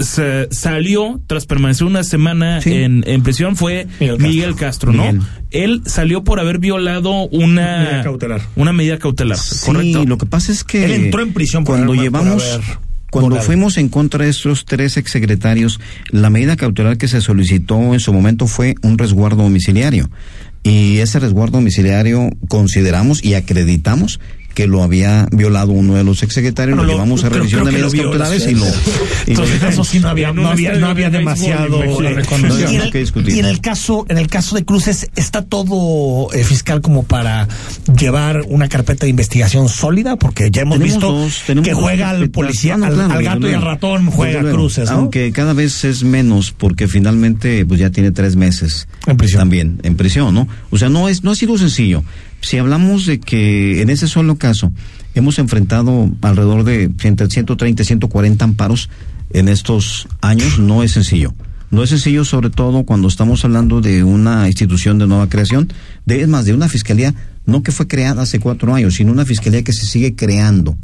se salió tras permanecer una semana en, en prisión fue Miguel Castro, ¿no? Miguel. Él salió por haber violado una Medida cautelar. una medida cautelar, ¿correcto? Sí, lo que pasa es que Él entró en prisión por cuando haber- llevamos por haber cuando fuimos en contra de esos tres exsecretarios, la medida cautelar que se solicitó en su momento fue un resguardo domiciliario. Y ese resguardo domiciliario consideramos y acreditamos que lo había violado uno de los exsecretarios, Bueno, lo, lo- llevamos a revisión creo de medidas cautelares y lo... y lo Entonces, eso sí no había, En no había, no demasiado. y, en el, que discutir. y en el caso, en el caso de Cruces, está todo eh, fiscal como para llevar una carpeta de investigación sólida, porque ya hemos Tenemos visto dos- que juega al policía, Ah, no, al, claro, al desde gato y al ratón, juega. Cruces, ¿no? Aunque cada vez es menos, porque finalmente pues ya tiene tres meses también en prisión, ¿no? O sea, no es no ha sido sencillo. Si hablamos de que en ese solo caso hemos enfrentado alrededor de entre 130 y 140 amparos en estos años, no es sencillo. No es sencillo, sobre todo cuando estamos hablando de una institución de nueva creación, de, es más, de una fiscalía, no que fue creada hace cuatro años, sino una fiscalía que se sigue creando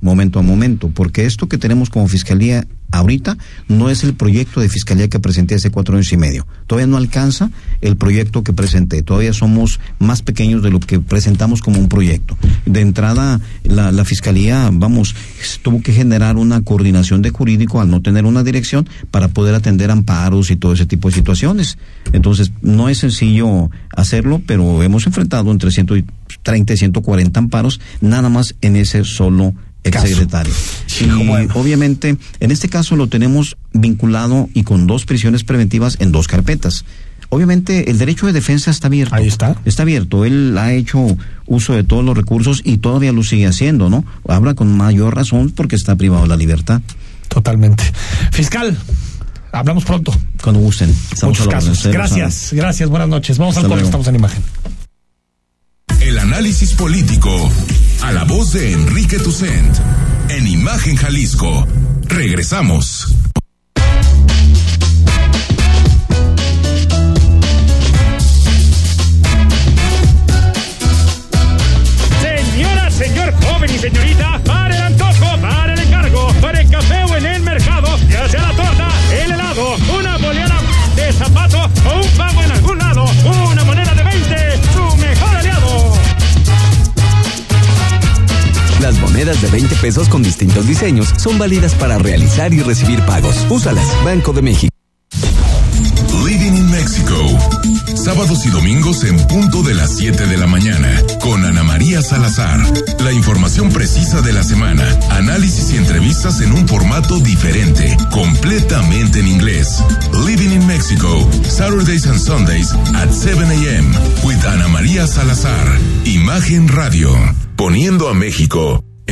momento a momento, porque esto que tenemos como fiscalía ahorita no es el proyecto de fiscalía que presenté hace cuatro años y medio. Todavía no alcanza el proyecto que presenté. Todavía somos más pequeños de lo que presentamos como un proyecto. De entrada, la, fiscalía, vamos, tuvo que generar una coordinación de jurídico al no tener una dirección para poder atender amparos y todo ese tipo de situaciones. Entonces, no es sencillo hacerlo, pero hemos enfrentado entre 130 y 140 amparos, nada más en ese solo exsecretario. Y obviamente, en este caso lo tenemos vinculado y con dos prisiones preventivas en dos carpetas. Obviamente, el derecho de defensa está abierto. Ahí está. Está abierto. Él ha hecho uso de todos los recursos y todavía lo sigue haciendo, ¿no? Habla con mayor razón porque está privado de la libertad. Totalmente. Fiscal, hablamos pronto. Cuando gusten. Estamos Muchos casos. Gracias, gracias, buenas noches. Vamos Hasta al corte, estamos en imagen. El análisis político a la voz de Enrique Tucent en Imagen Jalisco. Regresamos. Señora, señor joven y señorita, De 20 pesos con distintos diseños son válidas para realizar y recibir pagos. Úsalas, Banco de México. Living in Mexico. Sábado sábados y domingos en punto de las 7 de la mañana, con Ana María Salazar. La información precisa de la semana, análisis y entrevistas en un formato diferente, completamente en inglés. Living in Mexico, Saturdays and Sundays at 7 a.m. with Ana María Salazar. Imagen Radio, poniendo a México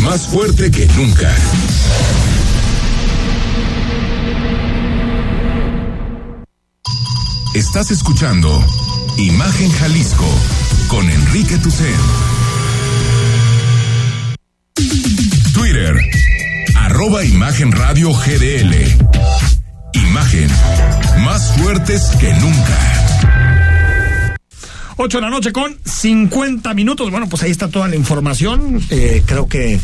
más fuerte que nunca. Estás escuchando Imagen Jalisco con Enrique Tucen. Twitter, arroba Imagen Radio GDL. Imagen, más fuertes que nunca. 8 de la noche con 50 minutos. Bueno, pues ahí está toda la información. Eh, creo que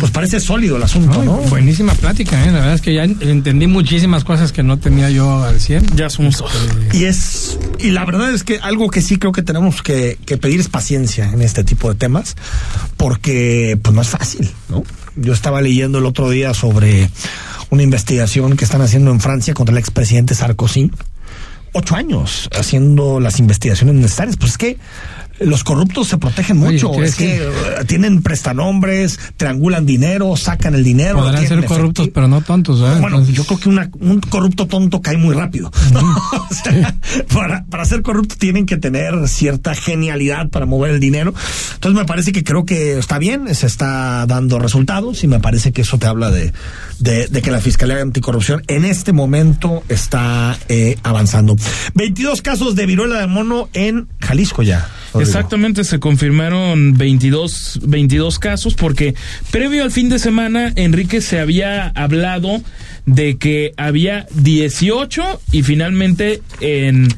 pues parece sólido el asunto, ¿no? Buenísima plática, ¿eh? La verdad es que ya entendí muchísimas cosas que no tenía yo al 100. Ya somos dos. Y es y la verdad es que algo que sí creo que tenemos que, que pedir es paciencia en este tipo de temas, porque pues no es fácil, ¿no? Yo estaba leyendo el otro día sobre una investigación que están haciendo en Francia contra el expresidente Sarkozy ocho años haciendo las investigaciones necesarias. Pues es que los corruptos se protegen mucho. es que eh, tienen prestanombres, triangulan dinero, sacan el dinero. Podrán ser corruptos, pero no tontos. ¿eh? Bueno, yo creo que un corrupto tonto cae muy rápido. (laughs) para, para ser corrupto tienen que tener cierta genialidad para mover el dinero. Entonces me parece que creo que está bien, se está dando resultados y me parece que eso te habla de, de, que la Fiscalía Anticorrupción en este momento está eh, avanzando. 22 casos de viruela de mono en Jalisco ya. Exactamente, se confirmaron 22, 22 casos porque previo al fin de semana, Enrique se había hablado de que había 18 y finalmente en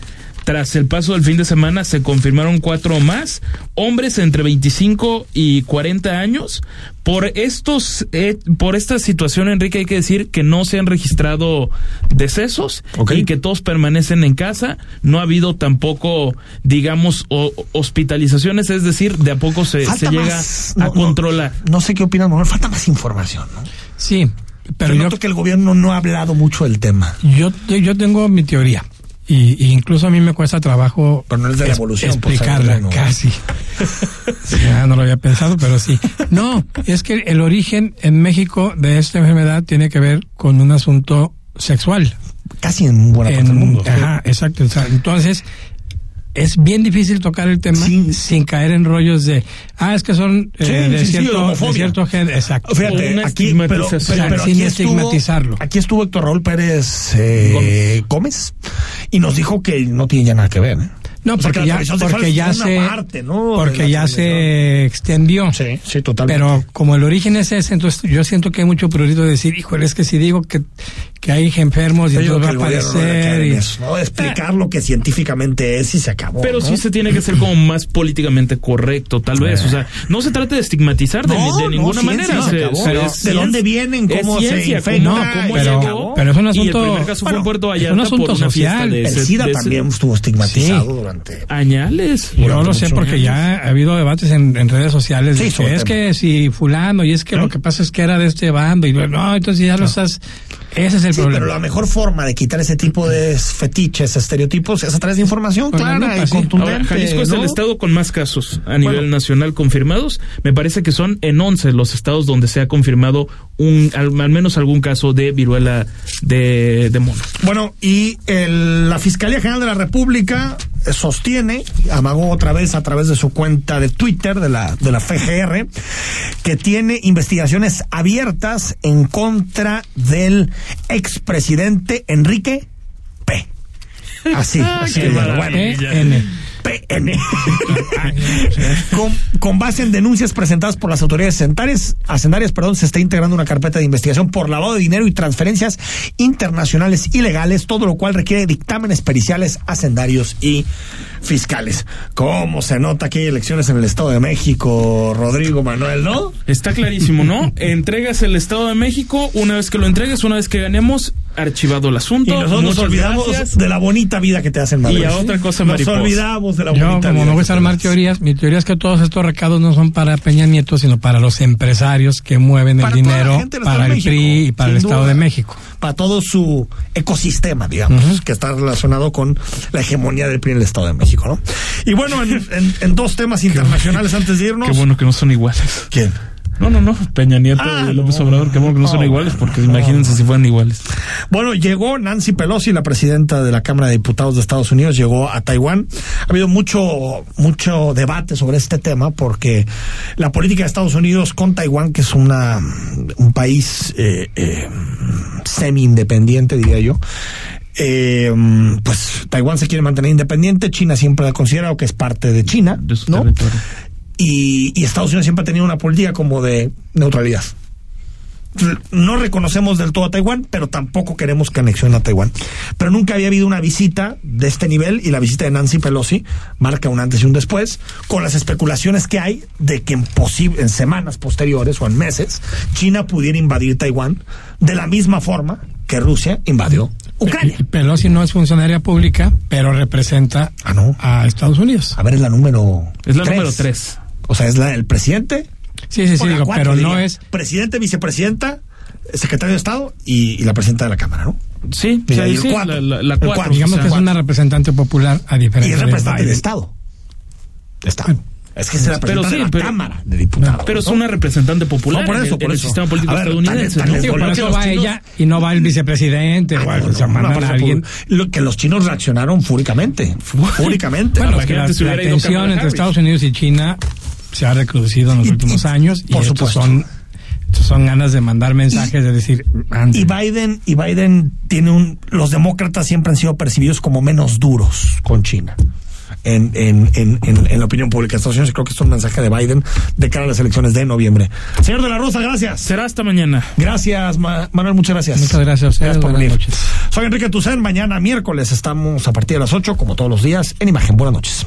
tras el paso del fin de semana se confirmaron cuatro más, hombres entre 25 y 40 años. Por estos, eh, por esta situación, Enrique, hay que decir que no se han registrado decesos y que todos permanecen en casa. No ha habido tampoco, digamos, hospitalizaciones, es decir, de a poco se, llega a controlar. No, sé qué opinan, falta más información, ¿no? Sí, pero yo noto que el gobierno no ha hablado mucho del tema. Yo, yo tengo mi teoría. Y, incluso a mí me cuesta trabajo pero no es de la evolución, pues, explicarla, casi. (laughs) ya no lo había pensado, pero sí. No, es que el origen en México de esta enfermedad tiene que ver con un asunto sexual. Casi en buena parte del mundo. Ajá, exacto. Entonces, es bien difícil tocar el tema sin caer en rollos de, ah, es que son eh, de, cierto, de, cierto, género. Exacto. Fíjate, aquí, pero, sin estigmatizarlo. Aquí estuvo Héctor Raúl Pérez eh, Gómez. y nos dijo que no tiene ya nada que ver. ¿eh? No, porque ya, porque ya se, porque ya se extendió. Sí, sí, totalmente. Pero como el origen es ese, entonces yo siento que hay mucho prurito de decir, híjole, es que si digo que, que hay enfermos y entonces va a aparecer. Y, ¿no? Explicar lo que científicamente es y se acabó. Pero sí se tiene que ser como más políticamente correcto, tal vez. O sea, no se trata de estigmatizar de, ninguna manera. ¿De dónde vienen? ¿Cómo se infecta? ¿Cómo pero, pero es un asunto. Y el primer caso fue en Puerto Vallarta un asunto social. el SIDA también estuvo estigmatizado durante Añales. Yo lo sé porque ya ha habido debates en, redes sociales. es que si fulano, y es que lo que pasa es que era de este bando, y no, entonces ya lo estás... Ese es el problema. Pero la mejor forma de quitar ese tipo de fetiches, estereotipos, es a través de información clara y contundente. Jalisco es el estado con más casos a nivel nacional confirmados. Me parece que son en 11 los estados donde se ha confirmado un al, menos algún caso de viruela de, de mono. Bueno, y el, la Fiscalía General de la República sostiene, amagó otra vez a través de su cuenta de Twitter de la, de la FGR, que tiene investigaciones abiertas en contra del expresidente Enrique P. Así, (laughs) así Qué que, bueno. N. PN. (laughs) con, con base en denuncias presentadas por las autoridades hacendarias, hacendarias, perdón, se está integrando una carpeta de investigación por lavado de dinero y transferencias internacionales ilegales, todo lo cual requiere dictámenes periciales, hacendarios y fiscales. ¿Cómo se nota que hay elecciones en el Estado de México, Rodrigo Manuel, no? Está clarísimo, ¿no? (laughs) Entregas el Estado de México, una vez que lo entregues, una vez que ganemos, archivado el asunto. Y nosotros nos olvidamos gracias. de la bonita vida que te hacen Madrid. Y a otra cosa, Nos mariposa. olvidamos de la Yo, bonita como vida no voy a armar te teorías, mi teoría es que todos estos recados no son para Peña Nieto, sino para los empresarios que mueven Para el dinero para el México, PRI y para el Estado duda. de México. para todo su ecosistema, digamos, que está relacionado con la hegemonía del PRI en el Estado de México, ¿no? Y bueno, en, en- en dos temas internacionales antes de irnos. Qué bueno que no son iguales. ¿Quién? No, no, no. Peña Nieto Ah, y López. Obrador, bueno que no son No, iguales, porque no. imagínense si fueran iguales. Bueno, llegó Nancy Pelosi, la presidenta de la Cámara de Diputados de Estados Unidos, llegó a Taiwán. Ha habido mucho, mucho debate sobre este tema porque la política de Estados Unidos con Taiwán, que es una, un país eh, eh, semi-independiente, diría yo, eh, pues Taiwán se quiere mantener independiente, China siempre ha considerado que es parte de China, De su ¿no? Y, y Estados Unidos siempre ha tenido una política como de neutralidad. No reconocemos del todo a Taiwán, pero tampoco queremos que anexione a Taiwán. Pero nunca había habido una visita de este nivel y la visita de Nancy Pelosi marca un antes y un después, con las especulaciones que hay de que en, en semanas posteriores o en meses China pudiera invadir Taiwán de la misma forma que Rusia invadió Ucrania. Pe- Pelosi no es funcionaria pública, pero representa Ah, no. a Estados Unidos. A ver, es la número Es la tres. número tres. O sea, es la el presidente Sí, sí, sí, digo, cuatro, pero no es. Presidente, vicepresidenta, secretario de Estado y, y la presidenta de la Cámara, ¿no? Sí, sí, y el sí, cuatro. la, la- la El cuatro, cuatro, Digamos o sea, que es una representante popular a Y diferencia es de representante de. Estado. De Estado. Es que es la Pero sí, de la pero- Cámara de Diputados. Pero es ¿no? una representante popular No, por eso, por en el sistema político ver, estadounidense. tal- tal ¿no? por eso va chinos- ella y no va el vicepresidente Ah, o por a alguien. lo que los chinos reaccionaron fúricamente. Fúricamente. Bueno, Imagínate que la, la tensión entre. Estados Unidos y China se ha recrudecido en los Y- últimos y- años y por estos supuesto. son, son ganas de mandar mensajes de decir. Y Biden, y Biden tiene un. Los demócratas siempre han sido percibidos como menos duros con China. En, en, en, en, en la opinión pública de Estados Unidos, y creo que es un mensaje de Biden de cara a las elecciones de noviembre. Señor de la Rosa, gracias. Será hasta mañana. Gracias, Ma- Manuel, muchas gracias. Muchas gracias a ustedes, por buenas venir. noches. Soy Enrique Tucen, mañana miércoles estamos a partir de las 8, como todos los días, en Imagen. Buenas noches.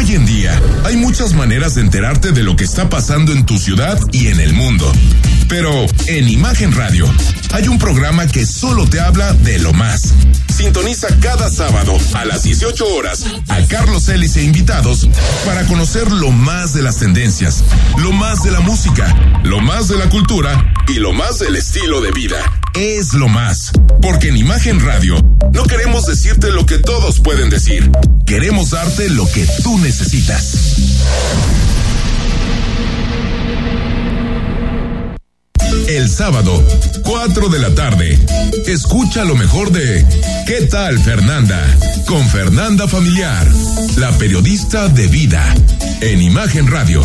Hoy en día hay muchas maneras de enterarte de lo que está pasando en tu ciudad y en el mundo. Pero en Imagen Radio hay un programa que solo te habla de lo más. Sintoniza cada sábado a las 18 horas a Carlos Ellis e invitados para conocer lo más de las tendencias, lo más de la música, lo más de la cultura y lo más del estilo de vida. Es lo más. Porque en Imagen Radio no queremos decirte lo que todos pueden decir. Queremos darte lo que tú necesitas. El sábado, 4 de la tarde, escucha lo mejor de ¿Qué tal Fernanda? Con Fernanda Familiar, la periodista de vida, en Imagen Radio.